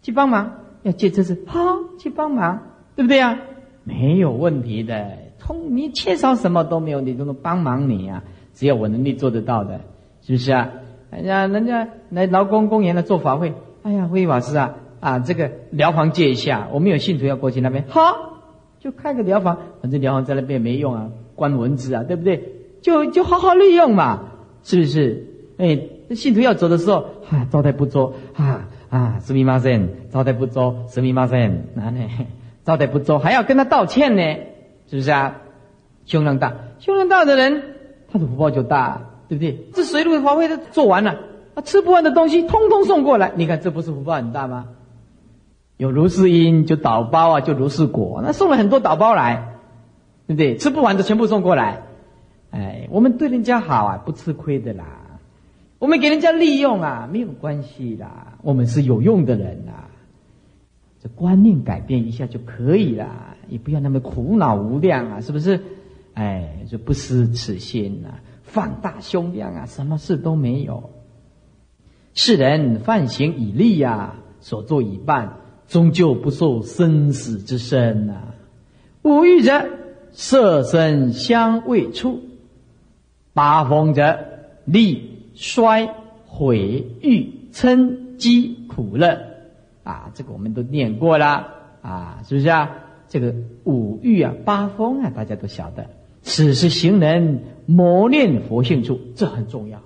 去帮忙，要借车子，好，去帮忙，对不对啊？没有问题的，通你缺少什么都没有，你都能帮忙你啊！只要我能力做得到的，是不是啊？哎呀，人家来劳工公园来做法会，哎呀，慧法师啊，啊，这个疗房借一下，我们有信徒要过去那边，好，就开个疗房，反正疗房在那边也没用啊，关蚊子啊，对不对？就就好好利用嘛，是不是？哎，信徒要走的时候，啊，招待不周，啊啊，什么马森，招待不周，什么马森，哪呢？招待不周，还要跟他道歉呢，是不是啊？胸量大，胸量大的人，他的福报就大，对不对？这水陆法会都做完了，啊吃不完的东西，通通送过来，你看这不是福报很大吗？有如是因，就导包啊，就如是果，那送了很多导包来，对不对？吃不完的全部送过来。哎，我们对人家好啊，不吃亏的啦。我们给人家利用啊，没有关系啦。我们是有用的人呐，这观念改变一下就可以了，也不要那么苦恼无量啊，是不是？哎，就不失此心呐，放大胸量啊，什么事都没有。世人犯行以利呀，所作已办，终究不受生死之身呐。五欲者，色身相未出。八风者，利衰毁誉嗔饥苦乐，啊，这个我们都念过了，啊，是不是啊？这个五欲啊，八风啊，大家都晓得。此是行人磨练佛性处，这很重要。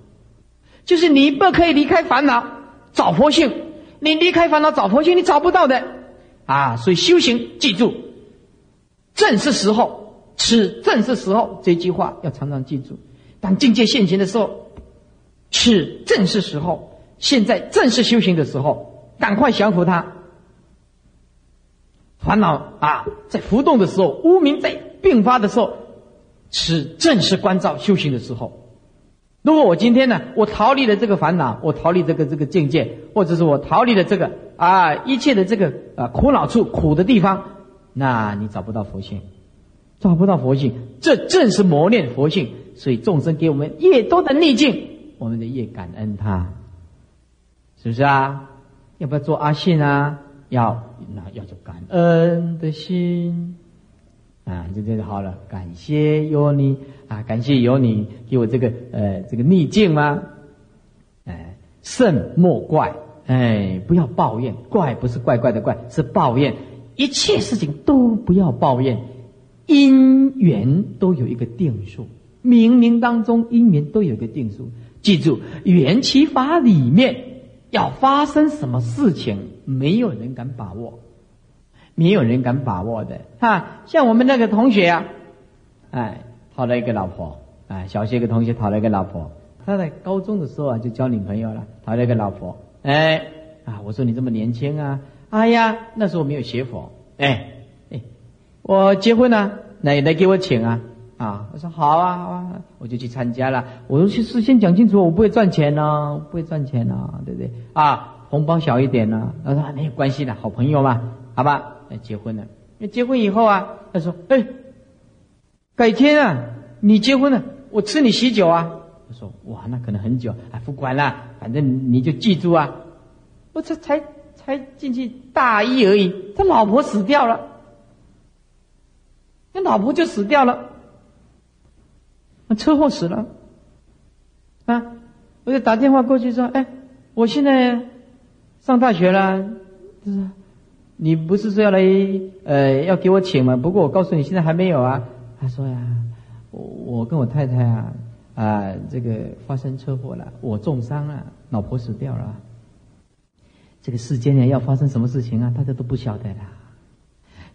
就是你不可以离开烦恼找佛性，你离开烦恼找佛性，你找不到的啊。所以修行，记住，正是时候，此正是时候，这句话要常常记住。当境界现前的时候，是正是时候。现在正是修行的时候，赶快降服它。烦恼啊，在浮动的时候，无名在并发的时候，是正是关照修行的时候。如果我今天呢，我逃离了这个烦恼，我逃离这个这个境界，或者是我逃离了这个啊一切的这个啊苦恼处苦的地方，那你找不到佛性，找不到佛性，这正是磨练佛性。所以众生给我们越多的逆境，我们就越感恩他，是不是啊？要不要做阿信啊？要，那要做感恩的心啊，就这就好了。感谢有你啊，感谢有你给我这个呃这个逆境吗？哎，甚莫怪，哎，不要抱怨，怪不是怪怪的怪，是抱怨。一切事情都不要抱怨，因缘都有一个定数。冥冥当中，因缘都有个定数。记住，缘起法里面要发生什么事情，没有人敢把握，没有人敢把握的。哈，像我们那个同学啊，哎，讨了一个老婆，哎，小学一个同学讨了一个老婆，他在高中的时候啊就交女朋友了，讨了一个老婆，哎，啊，我说你这么年轻啊，哎呀，那时候没有学佛，哎，哎，我结婚了，来来给我请啊。啊，我说好啊，好啊，我就去参加了。我说去事先讲清楚，我不会赚钱呢，不会赚钱呢，对不对？啊，红包小一点呢？他说没有关系的，好朋友嘛，好吧，那结婚了。那结婚以后啊，他说，哎，改天啊，你结婚了，我吃你喜酒啊。他说，哇，那可能很久，哎，不管了，反正你就记住啊。我这才才进去大一而已，他老婆死掉了，那老婆就死掉了，车祸死了，啊，我就打电话过去说，哎，我现在。上大学了，就是你不是说要来呃要给我请吗？不过我告诉你，现在还没有啊。他说呀，我我跟我太太啊啊这个发生车祸了，我重伤了，老婆死掉了。这个世间呢要发生什么事情啊，大家都不晓得啦。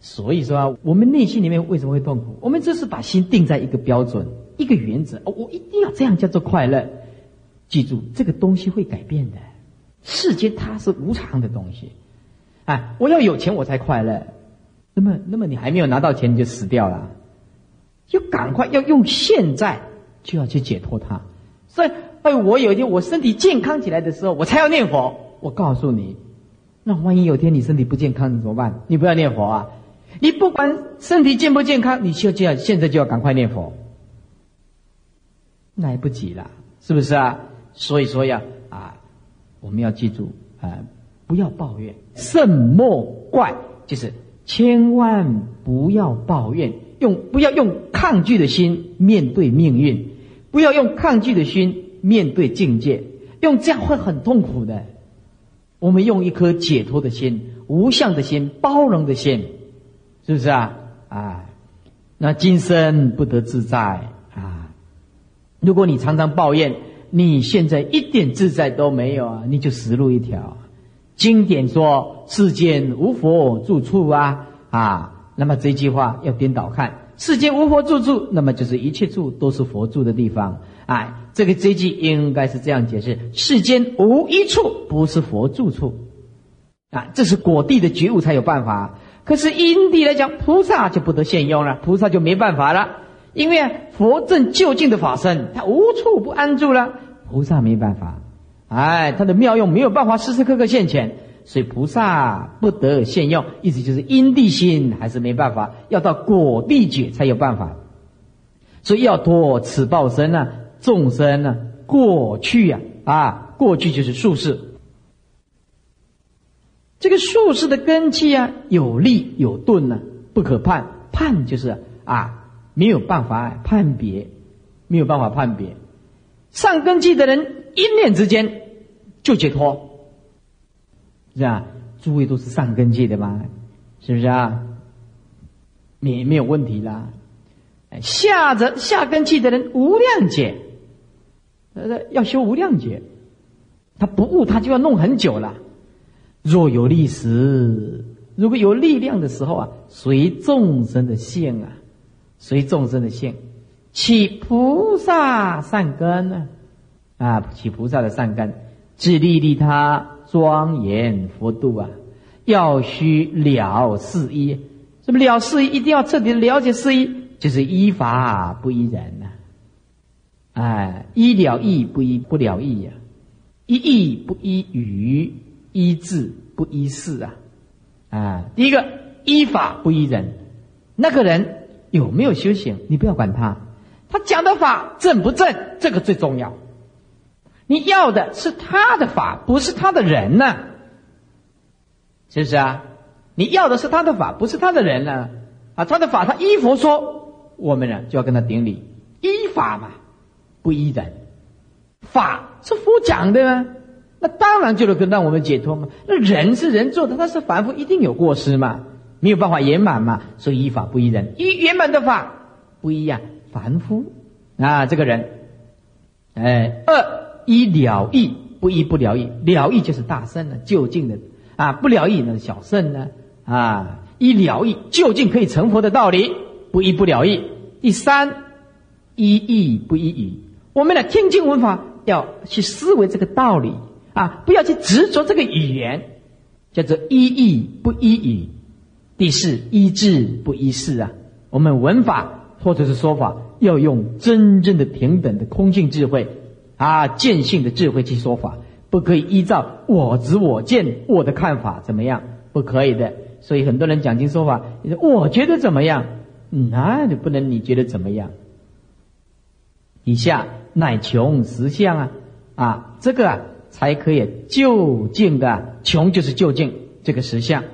所以说啊，我们内心里面为什么会痛苦？我们这是把心定在一个标准、一个原则，我一定要这样叫做快乐。记住，这个东西会改变的。世间它是无常的东西，哎，我要有钱我才快乐，那么，那么你还没有拿到钱你就死掉了，就赶快要用现在就要去解脱它。所以，哎，我有一天我身体健康起来的时候，我才要念佛。我告诉你，那万一有天你身体不健康，你怎么办？你不要念佛啊！你不管身体健不健康，你就就要现在就要赶快念佛，来不及了，是不是啊？所以说呀。啊我们要记住啊，不要抱怨，甚莫怪，就是千万不要抱怨，用不要用抗拒的心面对命运，不要用抗拒的心面对境界，用这样会很痛苦的。我们用一颗解脱的心、无相的心、包容的心，是不是啊？啊，那今生不得自在！如果你常常抱怨。你现在一点自在都没有啊！你就死路一条。经典说世间无佛住处啊啊！那么这句话要颠倒看，世间无佛住处，那么就是一切处都是佛住的地方。哎，这个这句应该是这样解释：世间无一处不是佛住处啊！这是果地的觉悟才有办法。可是因地来讲，菩萨就不得现用了，菩萨就没办法了。因为佛正就近的法身，他无处不安住了。菩萨没办法，哎，他的妙用没有办法时时刻刻现前，所以菩萨不得现用。意思就是因地心还是没办法，要到果地觉才有办法。所以要托此报身呢，众生呢，过去呀，啊，过去就是术士。这个术士的根基啊，有利有钝呢，不可判。判就是啊。没有办法判别，没有办法判别，上根基的人一念之间就解脱，是吧？诸位都是上根基的嘛，是不是啊？没没有问题啦。下着下根基的人无量劫，呃，要修无量劫，他不悟他就要弄很久了。若有力时，如果有力量的时候啊，随众生的性啊。随众生的性，起菩萨善根呢？啊，起菩萨的善根，自利利他，庄严佛度啊！要须了事一，什么了事一？一定要彻底了解事一，就是依法不依人呐！哎，依了义不依不了义呀，依义不依语，依智不依事啊！啊，第一个依法不依人，那个人。有没有修行？你不要管他，他讲的法正不正？这个最重要。你要的是他的法，不是他的人呢？是不是啊？你要的是他的法，不是他的人呢？啊，他的法，他依佛说，我们呢就要跟他顶礼，依法嘛，不依人。法是佛讲的，那当然就能跟让我们解脱嘛。那人是人做的，他是凡夫，一定有过失嘛。没有办法圆满嘛，所以依法不依人，依圆满的法不一样，凡夫啊，这个人，哎，二依了义不依不了义，了义就是大圣了，就近的啊，不了义那是小圣呢啊，依了义就近可以成佛的道理，不依不了义。第三，依义不依语，我们来听经闻法要去思维这个道理啊，不要去执着这个语言，叫做依义不依语。第四，依智不依事啊！我们文法或者是说法，要用真正的平等的空性智慧啊，见性的智慧去说法，不可以依照我执我见我的看法怎么样，不可以的。所以很多人讲经说法，我觉得怎么样？那你不能你觉得怎么样？以下乃穷实相啊啊，这个啊才可以就近的穷就是就近这个实相。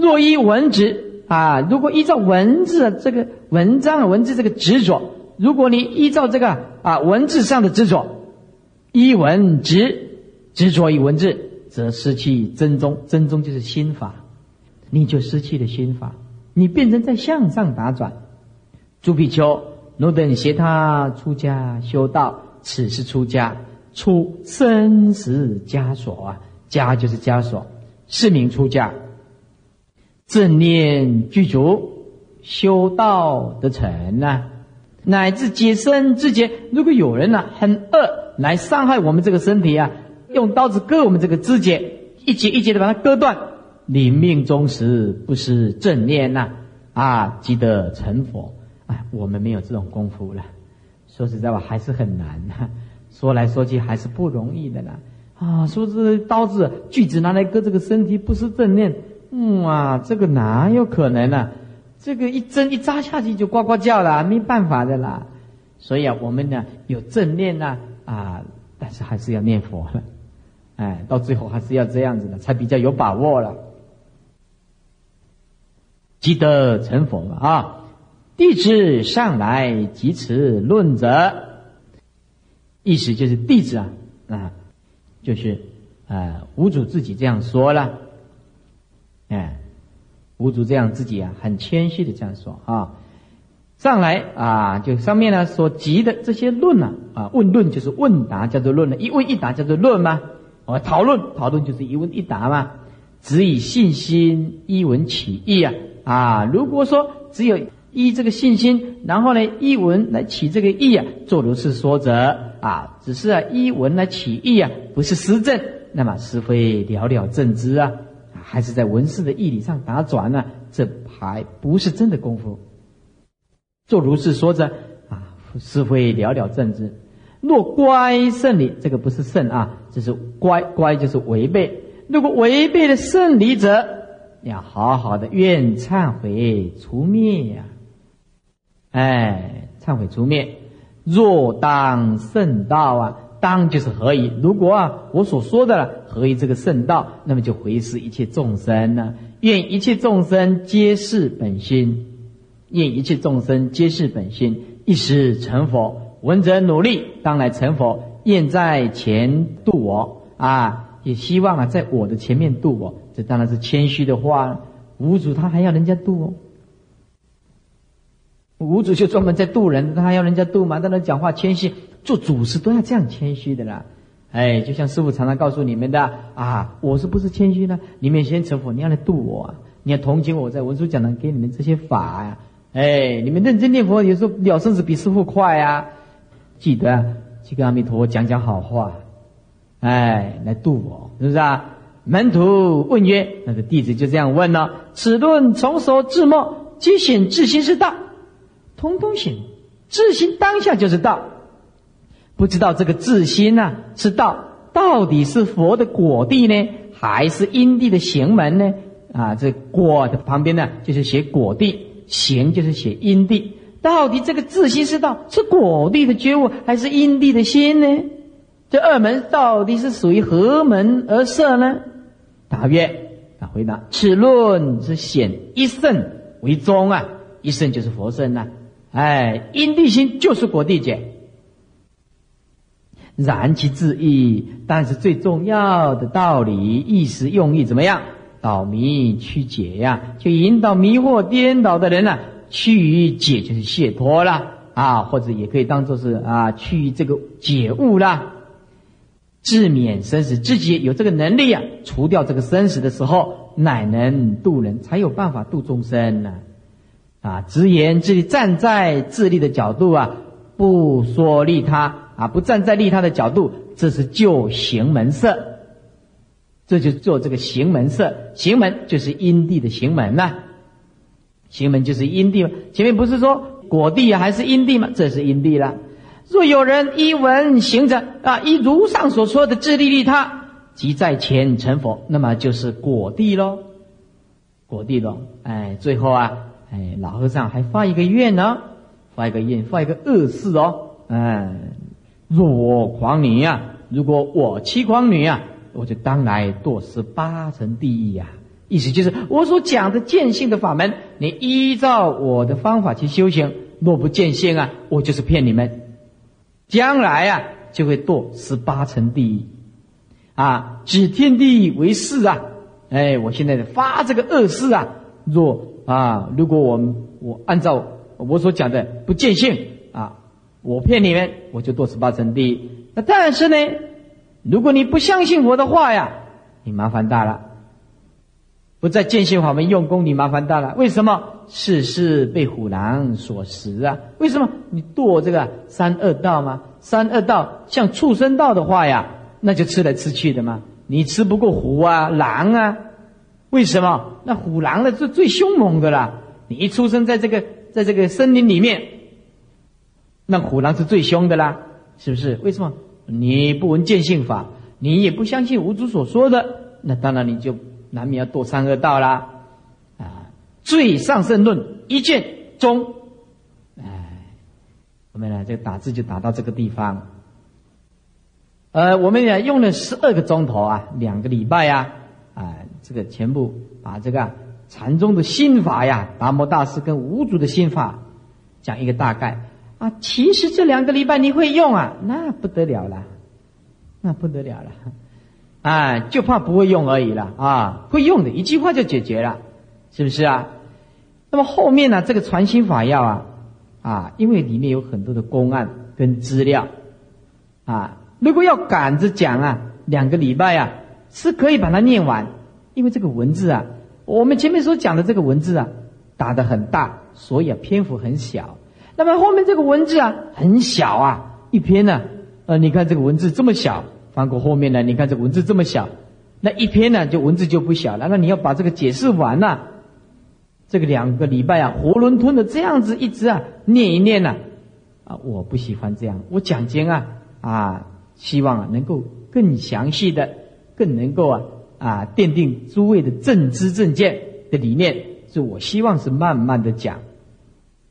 若依文执啊，如果依照文字这个文章文字这个执着，如果你依照这个啊文字上的执着，依文执执着于文字，则失去真宗。真宗就是心法，你就失去了心法，你变成在向上打转。朱比丘。汝等携他出家修道，此是出家出生死枷锁啊！枷就是枷锁，是名出家。正念具足，修道得成呐，乃至解身之节。如果有人呢很恶来伤害我们这个身体啊，用刀子割我们这个肢节，一节一节的把它割断，临命终时不失正念呐，啊，即得成佛。哎，我们没有这种功夫了。说实在话，还是很难呐。说来说去，还是不容易的啦。啊，说这刀子、锯子拿来割这个身体，不是正念，嗯啊，这个哪有可能呢？这个一针一扎下去就呱呱叫了，没办法的啦。所以啊，我们呢有正念呢啊，但是还是要念佛了。哎，到最后还是要这样子的，才比较有把握了。积德成佛了啊。弟子上来即此论者，意思就是弟子啊啊，就是啊，无主自己这样说了，哎，五祖这样自己啊很谦虚的这样说啊，上来啊，就上面呢所集的这些论呢啊，问论就是问答叫做论了，一问一答叫做论吗？我讨论讨论就是一问一答嘛，只以信心一文起义啊啊，如果说只有。依这个信心，然后呢，依文来起这个义啊，做如是说者啊，只是啊依文来起义啊，不是实证，那么是非了了正知啊，还是在文字的义理上打转呢？这还不是真的功夫。做如是说者啊，是非了了正知。若乖圣理，这个不是圣啊，这是乖乖就是违背。如果违背了圣理者，要好好的愿忏悔除灭呀。哎，忏悔除灭，若当圣道啊，当就是何以？如果啊，我所说的了，何以这个圣道？那么就回视一切众生呢？愿一切众生皆是本心，愿一切众生皆是本心，一时成佛。闻者努力，当来成佛。愿在前度我啊，也希望啊，在我的前面度我。这当然是谦虚的话。五祖他还要人家度哦。五祖就专门在渡人，他还要人家渡嘛？在那讲话谦虚，做祖师都要这样谦虚的啦。哎，就像师傅常常告诉你们的啊，我是不是谦虚呢？你们先成佛，你要来渡我，你要同情我在文殊讲堂给你们这些法呀。哎，你们认真念佛，有时候了生死比师傅快啊。记得去跟阿弥陀佛讲讲好话，哎，来渡我，是不是啊？门徒问曰：“那个弟子就这样问了，此论从所至末，皆显自心是道。”通通行，自心当下就是道。不知道这个自心呢是道，到底是佛的果地呢，还是因地的行门呢？啊，这果的旁边呢就是写果地，行就是写因地。到底这个自心是道，是果地的觉悟，还是因地的心呢？这二门到底是属于何门而设呢？答曰：啊，回答：此论是显一圣为宗啊，一圣就是佛圣呐。哎，因地心就是果地解，然其自意，但是最重要的道理、意识、用意怎么样？导迷去解呀，就引导迷惑颠倒的人呢，去解就是解脱了啊，或者也可以当做是啊，去这个解悟了，自免生死，自己有这个能力啊，除掉这个生死的时候，乃能度人，才有办法度众生呢。啊，直言自立，站在自立的角度啊，不说利他啊，不站在利他的角度，这是就行门色，这就做这个行门色。行门就是因地的行门呐，行门就是因地。前面不是说果地还是因地吗？这是因地了。若有人依文行者啊，依如上所说的自利利他，即在前成佛，那么就是果地喽，果地喽。哎，最后啊，哎，老和尚还发一个愿呢，发一个愿，发一个恶誓哦，哎，若我狂女呀，如果我妻狂女呀，我就当来堕十八层地狱呀。意思就是我所讲的见性的法门，你依照我的方法去修行，若不见性啊，我就是骗你们，将来啊就会堕十八层地狱，啊，指天地为誓啊，哎，我现在发这个恶誓啊，若啊，如果我们我按照我所讲的不见性，我骗你们，我就堕十八层地狱。那但是呢，如果你不相信我的话呀，你麻烦大了。不在见性法门用功，你麻烦大了。为什么世事被虎狼所食啊？为什么你堕这个三恶道吗？三恶道像畜生道的话呀，那就吃来吃去的嘛。你吃不过虎啊、狼啊？为什么？那虎狼呢是最凶猛的啦。你一出生在这个在这个森林里面，那虎狼是最凶的啦，是不是？为什么？你不闻见性法，你也不相信五祖所说的，那当然你就。难免要堕三恶道啦，啊！最上圣论一卷中，哎，我们呢这打字就打到这个地方。呃，我们也用了十二个钟头啊，两个礼拜呀，啊，这个全部把这个禅宗的心法呀，达摩大师跟五祖的心法讲一个大概啊。其实这两个礼拜你会用啊，那不得了了，那不得了了。啊，就怕不会用而已了啊！会用的一句话就解决了，是不是啊？那么后面呢？这个传心法要啊啊，因为里面有很多的公案跟资料啊，如果要赶着讲啊，两个礼拜啊是可以把它念完，因为这个文字啊，我们前面所讲的这个文字啊打的很大，所以啊篇幅很小。那么后面这个文字啊很小啊，一篇呢，呃，你看这个文字这么小。翻过后面呢？你看这文字这么小，那一篇呢就文字就不小了。那你要把这个解释完了，这个两个礼拜啊，囫囵吞的这样子一直啊念一念呢，啊，我不喜欢这样。我讲经啊啊，希望啊能够更详细的，更能够啊啊奠定诸位的正知正见的理念，是我希望是慢慢的讲，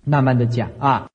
慢慢的讲啊。